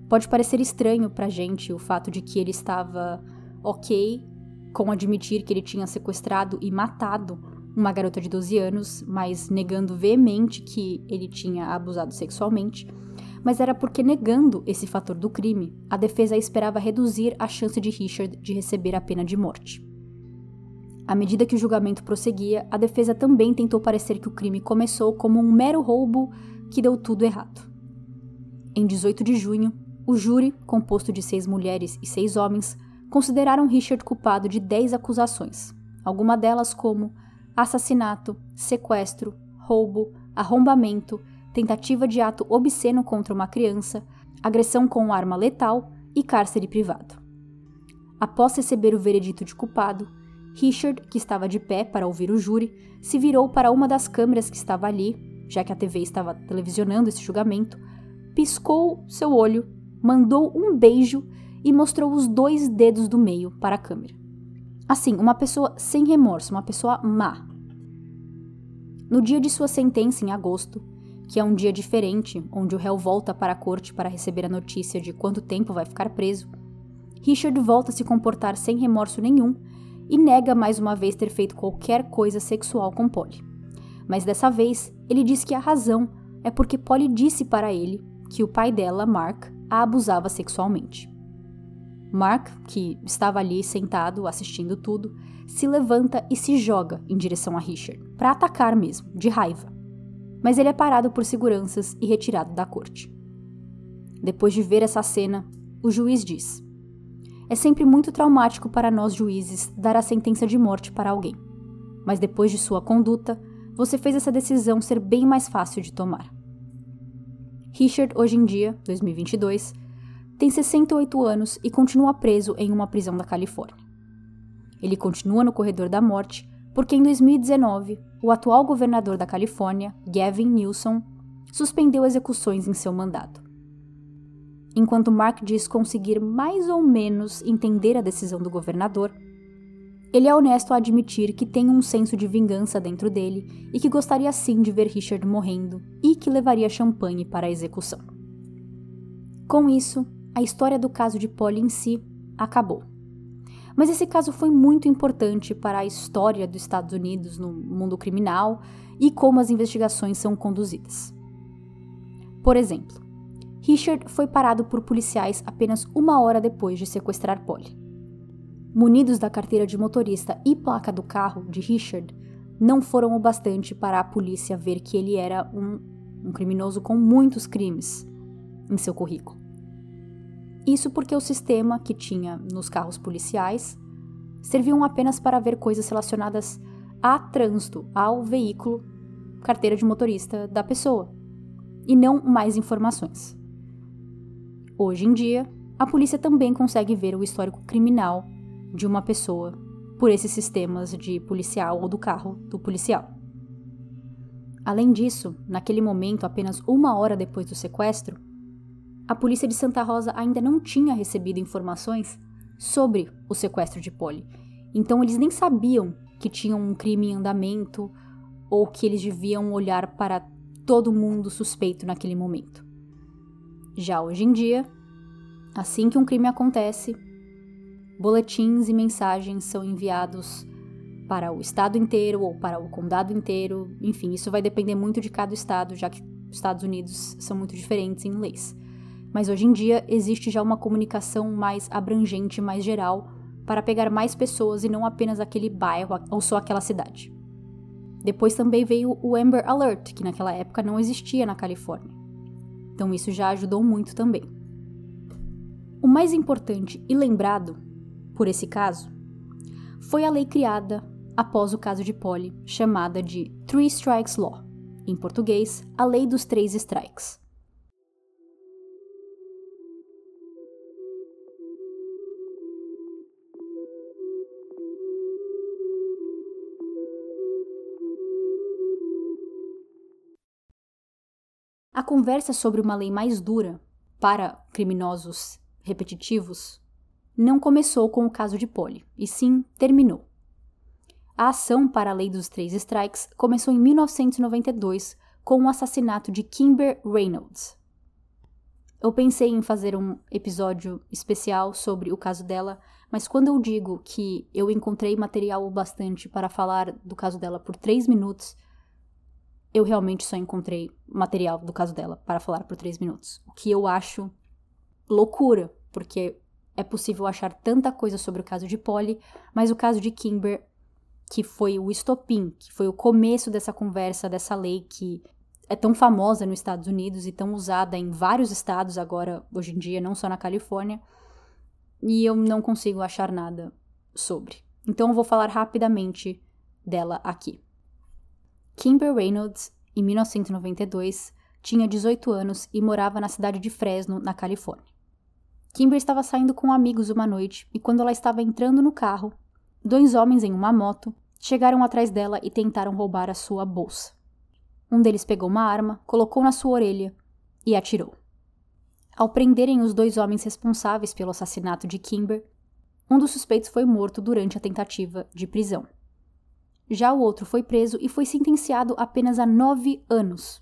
Pode parecer estranho pra gente o fato de que ele estava ok com admitir que ele tinha sequestrado e matado uma garota de 12 anos, mas negando veemente que ele tinha abusado sexualmente. Mas era porque, negando esse fator do crime, a defesa esperava reduzir a chance de Richard de receber a pena de morte. À medida que o julgamento prosseguia, a defesa também tentou parecer que o crime começou como um mero roubo que deu tudo errado. Em 18 de junho, o júri, composto de seis mulheres e seis homens, consideraram Richard culpado de dez acusações, algumas delas como assassinato, sequestro, roubo, arrombamento, tentativa de ato obsceno contra uma criança, agressão com arma letal e cárcere privado. Após receber o veredito de culpado, Richard, que estava de pé para ouvir o júri, se virou para uma das câmeras que estava ali, já que a TV estava televisionando esse julgamento, piscou seu olho, mandou um beijo e mostrou os dois dedos do meio para a câmera. Assim, uma pessoa sem remorso, uma pessoa má. No dia de sua sentença, em agosto, que é um dia diferente, onde o réu volta para a corte para receber a notícia de quanto tempo vai ficar preso, Richard volta a se comportar sem remorso nenhum e nega mais uma vez ter feito qualquer coisa sexual com Polly. Mas dessa vez, ele diz que a razão é porque Polly disse para ele que o pai dela, Mark, a abusava sexualmente. Mark, que estava ali sentado assistindo tudo, se levanta e se joga em direção a Richard, para atacar mesmo, de raiva. Mas ele é parado por seguranças e retirado da corte. Depois de ver essa cena, o juiz diz: é sempre muito traumático para nós juízes dar a sentença de morte para alguém. Mas depois de sua conduta, você fez essa decisão ser bem mais fácil de tomar. Richard, hoje em dia, 2022, tem 68 anos e continua preso em uma prisão da Califórnia. Ele continua no corredor da morte porque em 2019, o atual governador da Califórnia, Gavin Newsom, suspendeu execuções em seu mandato. Enquanto Mark diz conseguir mais ou menos entender a decisão do governador, ele é honesto a admitir que tem um senso de vingança dentro dele e que gostaria sim de ver Richard morrendo e que levaria champanhe para a execução. Com isso, a história do caso de Polly em si acabou. Mas esse caso foi muito importante para a história dos Estados Unidos no mundo criminal e como as investigações são conduzidas. Por exemplo, Richard foi parado por policiais apenas uma hora depois de sequestrar Polly. Munidos da carteira de motorista e placa do carro de Richard, não foram o bastante para a polícia ver que ele era um, um criminoso com muitos crimes. em seu currículo. Isso porque o sistema que tinha nos carros policiais serviam apenas para ver coisas relacionadas a trânsito, ao veículo, carteira de motorista da pessoa, e não mais informações. Hoje em dia, a polícia também consegue ver o histórico criminal de uma pessoa por esses sistemas de policial ou do carro do policial. Além disso, naquele momento, apenas uma hora depois do sequestro, a polícia de Santa Rosa ainda não tinha recebido informações sobre o sequestro de Polly. Então eles nem sabiam que tinham um crime em andamento ou que eles deviam olhar para todo mundo suspeito naquele momento. Já hoje em dia, assim que um crime acontece, boletins e mensagens são enviados para o estado inteiro ou para o condado inteiro. Enfim, isso vai depender muito de cada estado, já que os Estados Unidos são muito diferentes em leis. Mas hoje em dia existe já uma comunicação mais abrangente, mais geral, para pegar mais pessoas e não apenas aquele bairro ou só aquela cidade. Depois também veio o Amber Alert, que naquela época não existia na Califórnia. Então isso já ajudou muito também. O mais importante e lembrado por esse caso foi a lei criada após o caso de Polly, chamada de Three Strikes Law, em português, a Lei dos Três Strikes. A conversa sobre uma lei mais dura para criminosos repetitivos não começou com o caso de Polly, e sim terminou. A ação para a lei dos três strikes começou em 1992 com o assassinato de Kimber Reynolds. Eu pensei em fazer um episódio especial sobre o caso dela, mas quando eu digo que eu encontrei material bastante para falar do caso dela por três minutos, eu realmente só encontrei material do caso dela para falar por três minutos. O que eu acho loucura, porque é possível achar tanta coisa sobre o caso de Polly, mas o caso de Kimber, que foi o estopim, que foi o começo dessa conversa, dessa lei que é tão famosa nos Estados Unidos e tão usada em vários estados agora, hoje em dia, não só na Califórnia, e eu não consigo achar nada sobre. Então eu vou falar rapidamente dela aqui. Kimber Reynolds, em 1992, tinha 18 anos e morava na cidade de Fresno, na Califórnia. Kimber estava saindo com amigos uma noite e, quando ela estava entrando no carro, dois homens em uma moto chegaram atrás dela e tentaram roubar a sua bolsa. Um deles pegou uma arma, colocou na sua orelha e atirou. Ao prenderem os dois homens responsáveis pelo assassinato de Kimber, um dos suspeitos foi morto durante a tentativa de prisão. Já o outro foi preso e foi sentenciado apenas a nove anos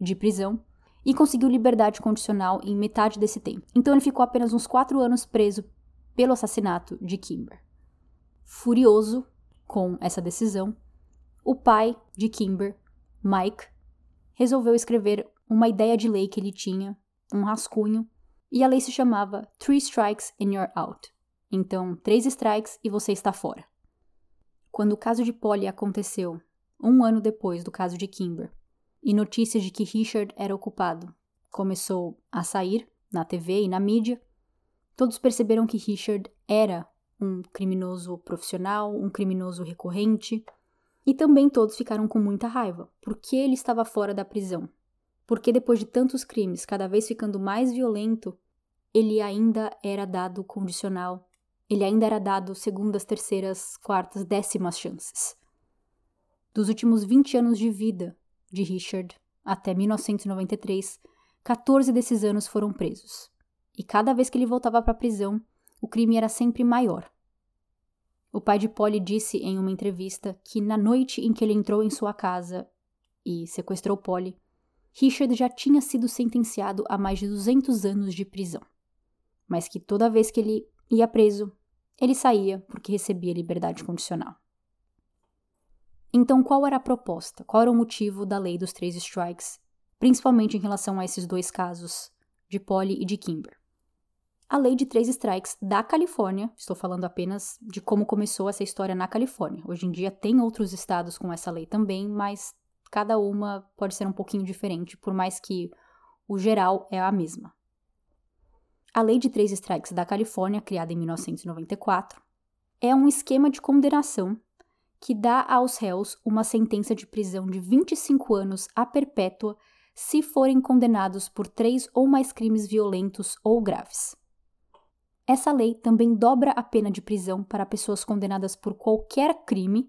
de prisão e conseguiu liberdade condicional em metade desse tempo. Então ele ficou apenas uns quatro anos preso pelo assassinato de Kimber. Furioso com essa decisão, o pai de Kimber, Mike, resolveu escrever uma ideia de lei que ele tinha, um rascunho, e a lei se chamava Three Strikes and You're Out. Então, três strikes e você está fora. Quando o caso de Polly aconteceu, um ano depois do caso de Kimber, e notícias de que Richard era ocupado. Começou a sair na TV e na mídia, todos perceberam que Richard era um criminoso profissional, um criminoso recorrente, e também todos ficaram com muita raiva, porque ele estava fora da prisão. Porque depois de tantos crimes, cada vez ficando mais violento, ele ainda era dado condicional ele ainda era dado segundas, terceiras, quartas, décimas chances. Dos últimos 20 anos de vida de Richard até 1993, 14 desses anos foram presos. E cada vez que ele voltava para a prisão, o crime era sempre maior. O pai de Polly disse em uma entrevista que na noite em que ele entrou em sua casa e sequestrou Polly, Richard já tinha sido sentenciado a mais de 200 anos de prisão, mas que toda vez que ele ia preso, ele saía porque recebia liberdade condicional. Então, qual era a proposta? Qual era o motivo da lei dos três strikes, principalmente em relação a esses dois casos, de Polly e de Kimber? A lei de três strikes da Califórnia, estou falando apenas de como começou essa história na Califórnia. Hoje em dia tem outros estados com essa lei também, mas cada uma pode ser um pouquinho diferente, por mais que o geral é a mesma. A Lei de Três Strikes da Califórnia, criada em 1994, é um esquema de condenação que dá aos réus uma sentença de prisão de 25 anos a perpétua se forem condenados por três ou mais crimes violentos ou graves. Essa lei também dobra a pena de prisão para pessoas condenadas por qualquer crime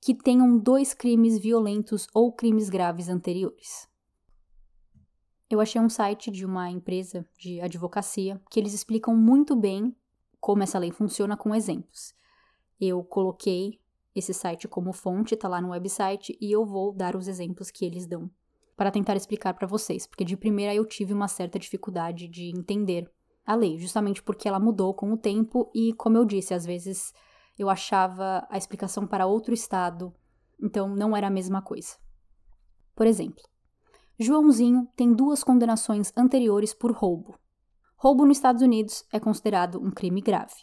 que tenham dois crimes violentos ou crimes graves anteriores. Eu achei um site de uma empresa de advocacia que eles explicam muito bem como essa lei funciona com exemplos. Eu coloquei esse site como fonte, está lá no website, e eu vou dar os exemplos que eles dão para tentar explicar para vocês, porque de primeira eu tive uma certa dificuldade de entender a lei, justamente porque ela mudou com o tempo e, como eu disse, às vezes eu achava a explicação para outro estado, então não era a mesma coisa. Por exemplo, Joãozinho tem duas condenações anteriores por roubo. Roubo nos Estados Unidos é considerado um crime grave.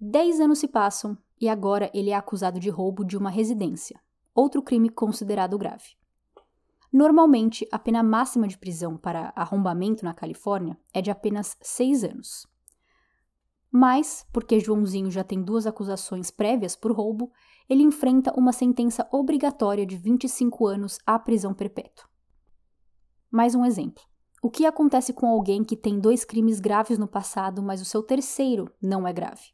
Dez anos se passam e agora ele é acusado de roubo de uma residência, outro crime considerado grave. Normalmente, a pena máxima de prisão para arrombamento na Califórnia é de apenas seis anos. Mas, porque Joãozinho já tem duas acusações prévias por roubo, ele enfrenta uma sentença obrigatória de 25 anos à prisão perpétua. Mais um exemplo. O que acontece com alguém que tem dois crimes graves no passado, mas o seu terceiro não é grave?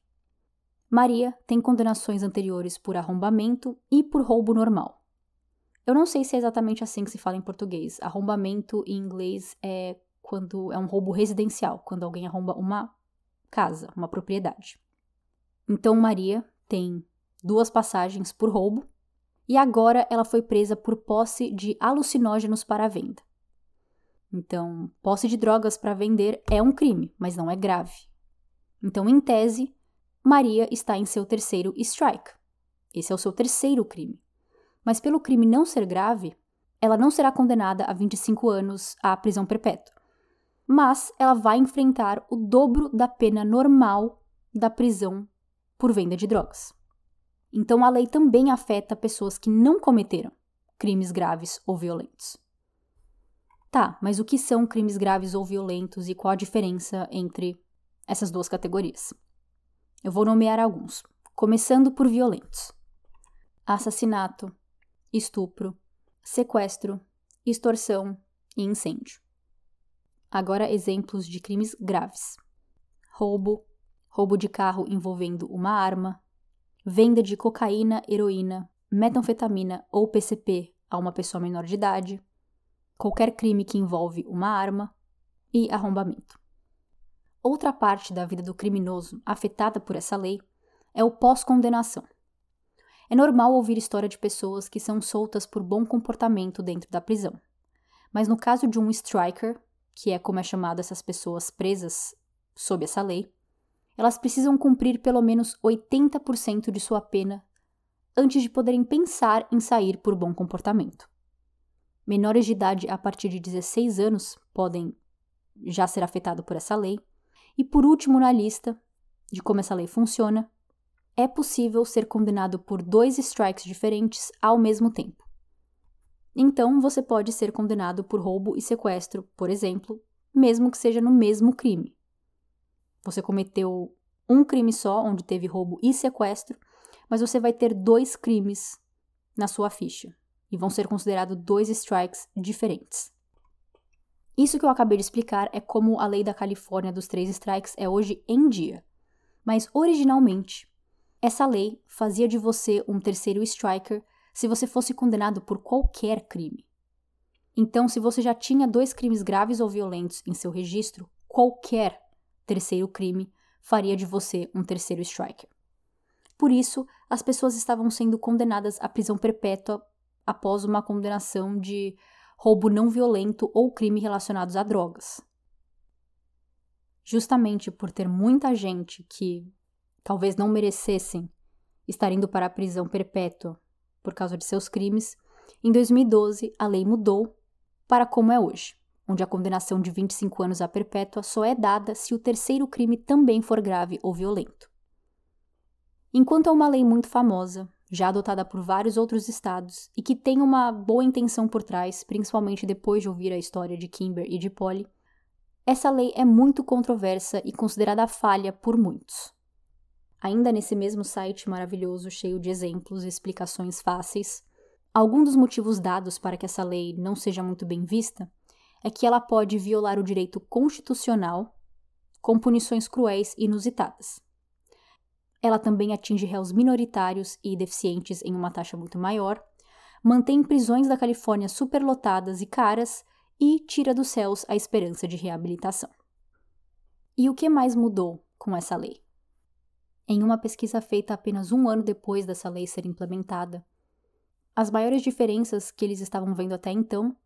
Maria tem condenações anteriores por arrombamento e por roubo normal. Eu não sei se é exatamente assim que se fala em português. Arrombamento em inglês é quando é um roubo residencial, quando alguém arromba uma casa, uma propriedade. Então Maria tem duas passagens por roubo e agora ela foi presa por posse de alucinógenos para venda. Então, posse de drogas para vender é um crime, mas não é grave. Então, em tese, Maria está em seu terceiro strike. Esse é o seu terceiro crime mas pelo crime não ser grave, ela não será condenada a 25 anos à prisão perpétua. Mas ela vai enfrentar o dobro da pena normal da prisão por venda de drogas. Então a lei também afeta pessoas que não cometeram crimes graves ou violentos. Tá, mas o que são crimes graves ou violentos e qual a diferença entre essas duas categorias? Eu vou nomear alguns, começando por violentos: assassinato, estupro, sequestro, extorsão e incêndio. Agora, exemplos de crimes graves: roubo, roubo de carro envolvendo uma arma, venda de cocaína, heroína, metanfetamina ou PCP a uma pessoa menor de idade, qualquer crime que envolve uma arma e arrombamento. Outra parte da vida do criminoso afetada por essa lei é o pós-condenação. É normal ouvir história de pessoas que são soltas por bom comportamento dentro da prisão. Mas no caso de um striker, que é como é chamado essas pessoas presas sob essa lei, elas precisam cumprir pelo menos 80% de sua pena antes de poderem pensar em sair por bom comportamento. Menores de idade a partir de 16 anos podem já ser afetados por essa lei. E por último na lista de como essa lei funciona, é possível ser condenado por dois strikes diferentes ao mesmo tempo. Então, você pode ser condenado por roubo e sequestro, por exemplo, mesmo que seja no mesmo crime. Você cometeu um crime só, onde teve roubo e sequestro, mas você vai ter dois crimes na sua ficha e vão ser considerados dois strikes diferentes. Isso que eu acabei de explicar é como a lei da Califórnia dos três strikes é hoje em dia. Mas originalmente, essa lei fazia de você um terceiro striker se você fosse condenado por qualquer crime. Então, se você já tinha dois crimes graves ou violentos em seu registro, qualquer terceiro crime faria de você um terceiro striker. Por isso, as pessoas estavam sendo condenadas à prisão perpétua após uma condenação de roubo não violento ou crime relacionados a drogas. Justamente por ter muita gente que talvez não merecessem estar indo para a prisão perpétua por causa de seus crimes, em 2012 a lei mudou para como é hoje, onde a condenação de 25 anos à perpétua só é dada se o terceiro crime também for grave ou violento. Enquanto é uma lei muito famosa, já adotada por vários outros estados e que tem uma boa intenção por trás, principalmente depois de ouvir a história de Kimber e de Polly, essa lei é muito controversa e considerada falha por muitos. Ainda nesse mesmo site maravilhoso, cheio de exemplos e explicações fáceis, algum dos motivos dados para que essa lei não seja muito bem vista é que ela pode violar o direito constitucional com punições cruéis e inusitadas. Ela também atinge réus minoritários e deficientes em uma taxa muito maior, mantém prisões da Califórnia superlotadas e caras e tira dos céus a esperança de reabilitação. E o que mais mudou com essa lei? Em uma pesquisa feita apenas um ano depois dessa lei ser implementada, as maiores diferenças que eles estavam vendo até então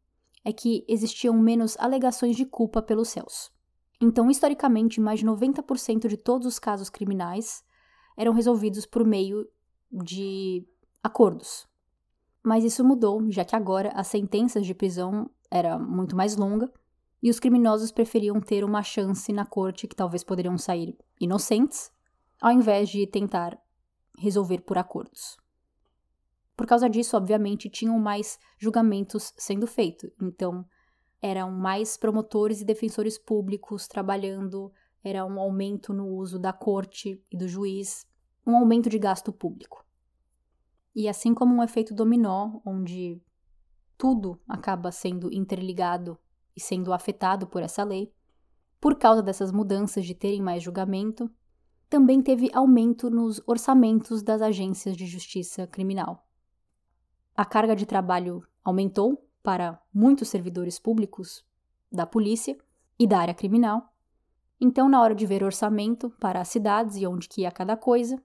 é que existiam menos alegações de culpa pelos céus. Então, historicamente, mais de 90% de todos os casos criminais eram resolvidos por meio de acordos. Mas isso mudou, já que agora as sentenças de prisão era muito mais longa e os criminosos preferiam ter uma chance na corte que talvez poderiam sair inocentes, ao invés de tentar resolver por acordos. Por causa disso, obviamente, tinham mais julgamentos sendo feitos, então eram mais promotores e defensores públicos trabalhando, era um aumento no uso da corte e do juiz, um aumento de gasto público. E assim como um efeito dominó, onde tudo acaba sendo interligado e sendo afetado por essa lei, por causa dessas mudanças de terem mais julgamento, também teve aumento nos orçamentos das agências de justiça criminal. A carga de trabalho aumentou para muitos servidores públicos da polícia e da área criminal. Então, na hora de ver orçamento para as cidades e onde que ia cada coisa,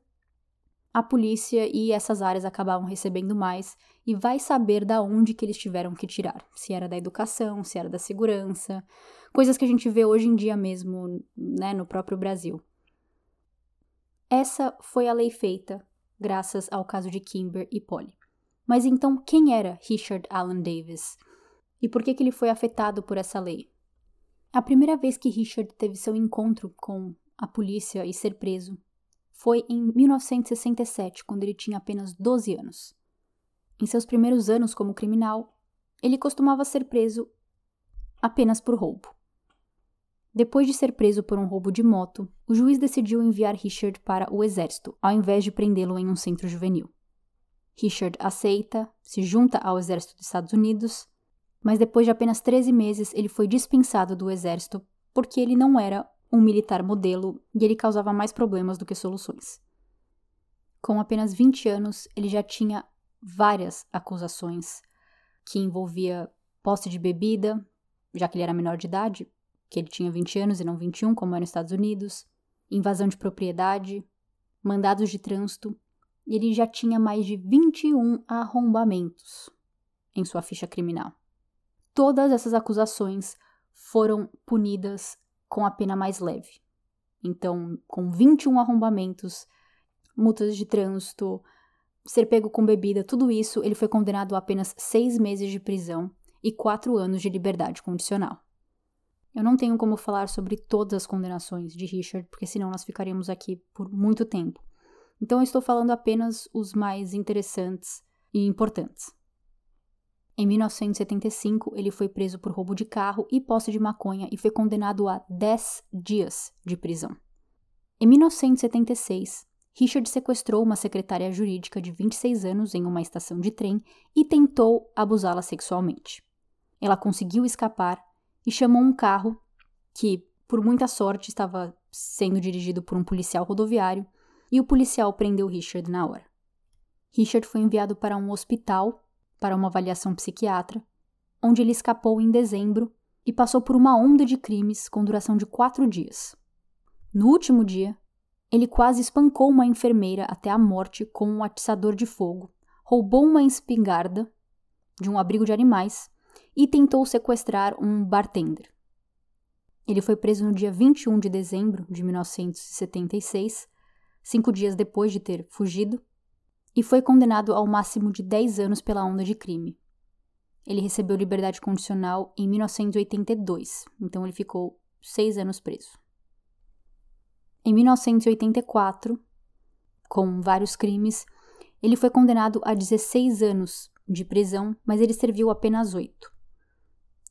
a polícia e essas áreas acabavam recebendo mais e vai saber da onde que eles tiveram que tirar, se era da educação, se era da segurança, coisas que a gente vê hoje em dia mesmo, né, no próprio Brasil. Essa foi a lei feita graças ao caso de Kimber e Polly. Mas então, quem era Richard Allen Davis? E por que, que ele foi afetado por essa lei? A primeira vez que Richard teve seu encontro com a polícia e ser preso foi em 1967, quando ele tinha apenas 12 anos. Em seus primeiros anos como criminal, ele costumava ser preso apenas por roubo. Depois de ser preso por um roubo de moto, o juiz decidiu enviar Richard para o exército, ao invés de prendê-lo em um centro juvenil. Richard aceita, se junta ao exército dos Estados Unidos, mas depois de apenas 13 meses ele foi dispensado do exército porque ele não era um militar modelo e ele causava mais problemas do que soluções. Com apenas 20 anos, ele já tinha várias acusações que envolvia posse de bebida, já que ele era menor de idade, que ele tinha 20 anos e não 21, como é nos Estados Unidos, invasão de propriedade, mandados de trânsito e ele já tinha mais de 21 arrombamentos em sua ficha criminal. Todas essas acusações foram punidas com a pena mais leve. Então, com 21 arrombamentos, multas de trânsito, ser pego com bebida, tudo isso, ele foi condenado a apenas seis meses de prisão e quatro anos de liberdade condicional. Eu não tenho como falar sobre todas as condenações de Richard, porque senão nós ficaríamos aqui por muito tempo. Então eu estou falando apenas os mais interessantes e importantes. Em 1975, ele foi preso por roubo de carro e posse de maconha e foi condenado a 10 dias de prisão. Em 1976, Richard sequestrou uma secretária jurídica de 26 anos em uma estação de trem e tentou abusá-la sexualmente. Ela conseguiu escapar e chamou um carro que, por muita sorte, estava sendo dirigido por um policial rodoviário e o policial prendeu Richard na hora. Richard foi enviado para um hospital para uma avaliação psiquiatra, onde ele escapou em dezembro e passou por uma onda de crimes com duração de quatro dias. No último dia, ele quase espancou uma enfermeira até a morte com um atiçador de fogo, roubou uma espingarda de um abrigo de animais e tentou sequestrar um bartender. Ele foi preso no dia 21 de dezembro de 1976 cinco dias depois de ter fugido, e foi condenado ao máximo de 10 anos pela onda de crime. Ele recebeu liberdade condicional em 1982, então ele ficou seis anos preso. Em 1984, com vários crimes, Ele foi condenado a 16 anos de prisão, mas ele serviu apenas oito.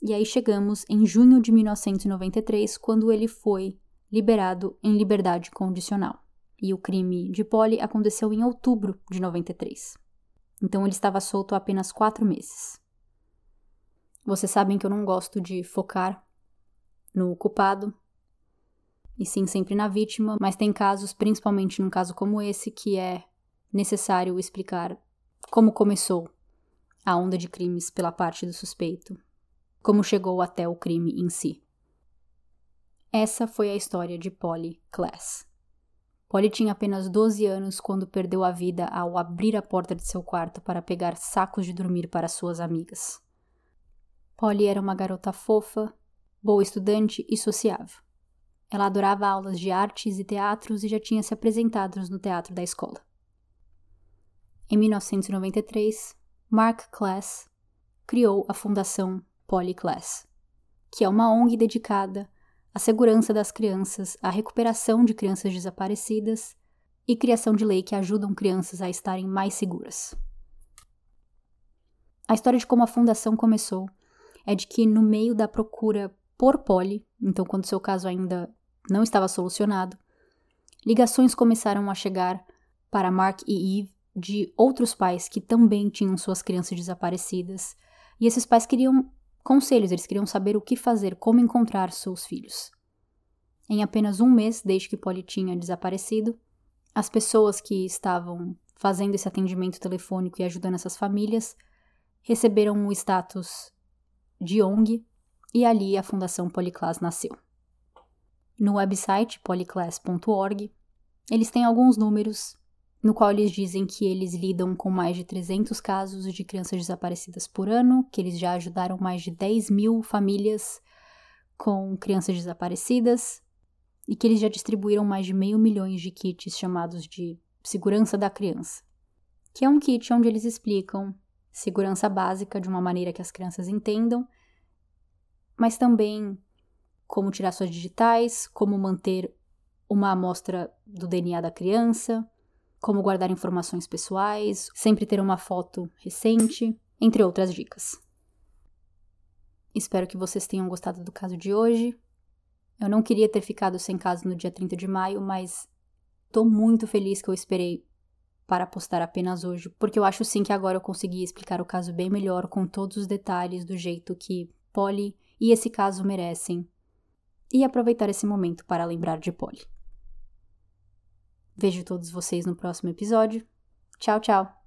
E aí chegamos em junho de 1993, quando ele foi liberado em liberdade condicional. E o crime de Polly aconteceu em outubro de 93. Então ele estava solto há apenas quatro meses. Vocês sabem que eu não gosto de focar no culpado, e sim sempre na vítima, mas tem casos, principalmente num caso como esse, que é necessário explicar como começou a onda de crimes pela parte do suspeito, como chegou até o crime em si. Essa foi a história de Polly Class. Polly tinha apenas 12 anos quando perdeu a vida ao abrir a porta de seu quarto para pegar sacos de dormir para suas amigas. Polly era uma garota fofa, boa estudante e sociável. Ela adorava aulas de artes e teatros e já tinha se apresentado no teatro da escola. Em 1993, Mark Class criou a Fundação Polly Class, que é uma ONG dedicada à segurança das crianças, à recuperação de crianças desaparecidas e criação de lei que ajudam crianças a estarem mais seguras. A história de como a fundação começou é de que no meio da procura por Polly, então quando seu caso ainda não estava solucionado, ligações começaram a chegar para Mark e Eve de outros pais que também tinham suas crianças desaparecidas, e esses pais queriam conselhos, eles queriam saber o que fazer, como encontrar seus filhos. Em apenas um mês desde que Polly tinha desaparecido, as pessoas que estavam fazendo esse atendimento telefônico e ajudando essas famílias receberam o status de ONG e ali a Fundação Policlass nasceu. No website polyclass.org, eles têm alguns números no qual eles dizem que eles lidam com mais de 300 casos de crianças desaparecidas por ano, que eles já ajudaram mais de 10 mil famílias com crianças desaparecidas e que eles já distribuíram mais de meio milhão de kits chamados de Segurança da Criança, que é um kit onde eles explicam segurança básica de uma maneira que as crianças entendam, mas também como tirar suas digitais, como manter uma amostra do DNA da criança, como guardar informações pessoais, sempre ter uma foto recente, entre outras dicas. Espero que vocês tenham gostado do caso de hoje. Eu não queria ter ficado sem caso no dia 30 de maio, mas tô muito feliz que eu esperei para postar apenas hoje, porque eu acho sim que agora eu consegui explicar o caso bem melhor, com todos os detalhes, do jeito que Polly e esse caso merecem, e aproveitar esse momento para lembrar de Polly. Vejo todos vocês no próximo episódio. Tchau, tchau!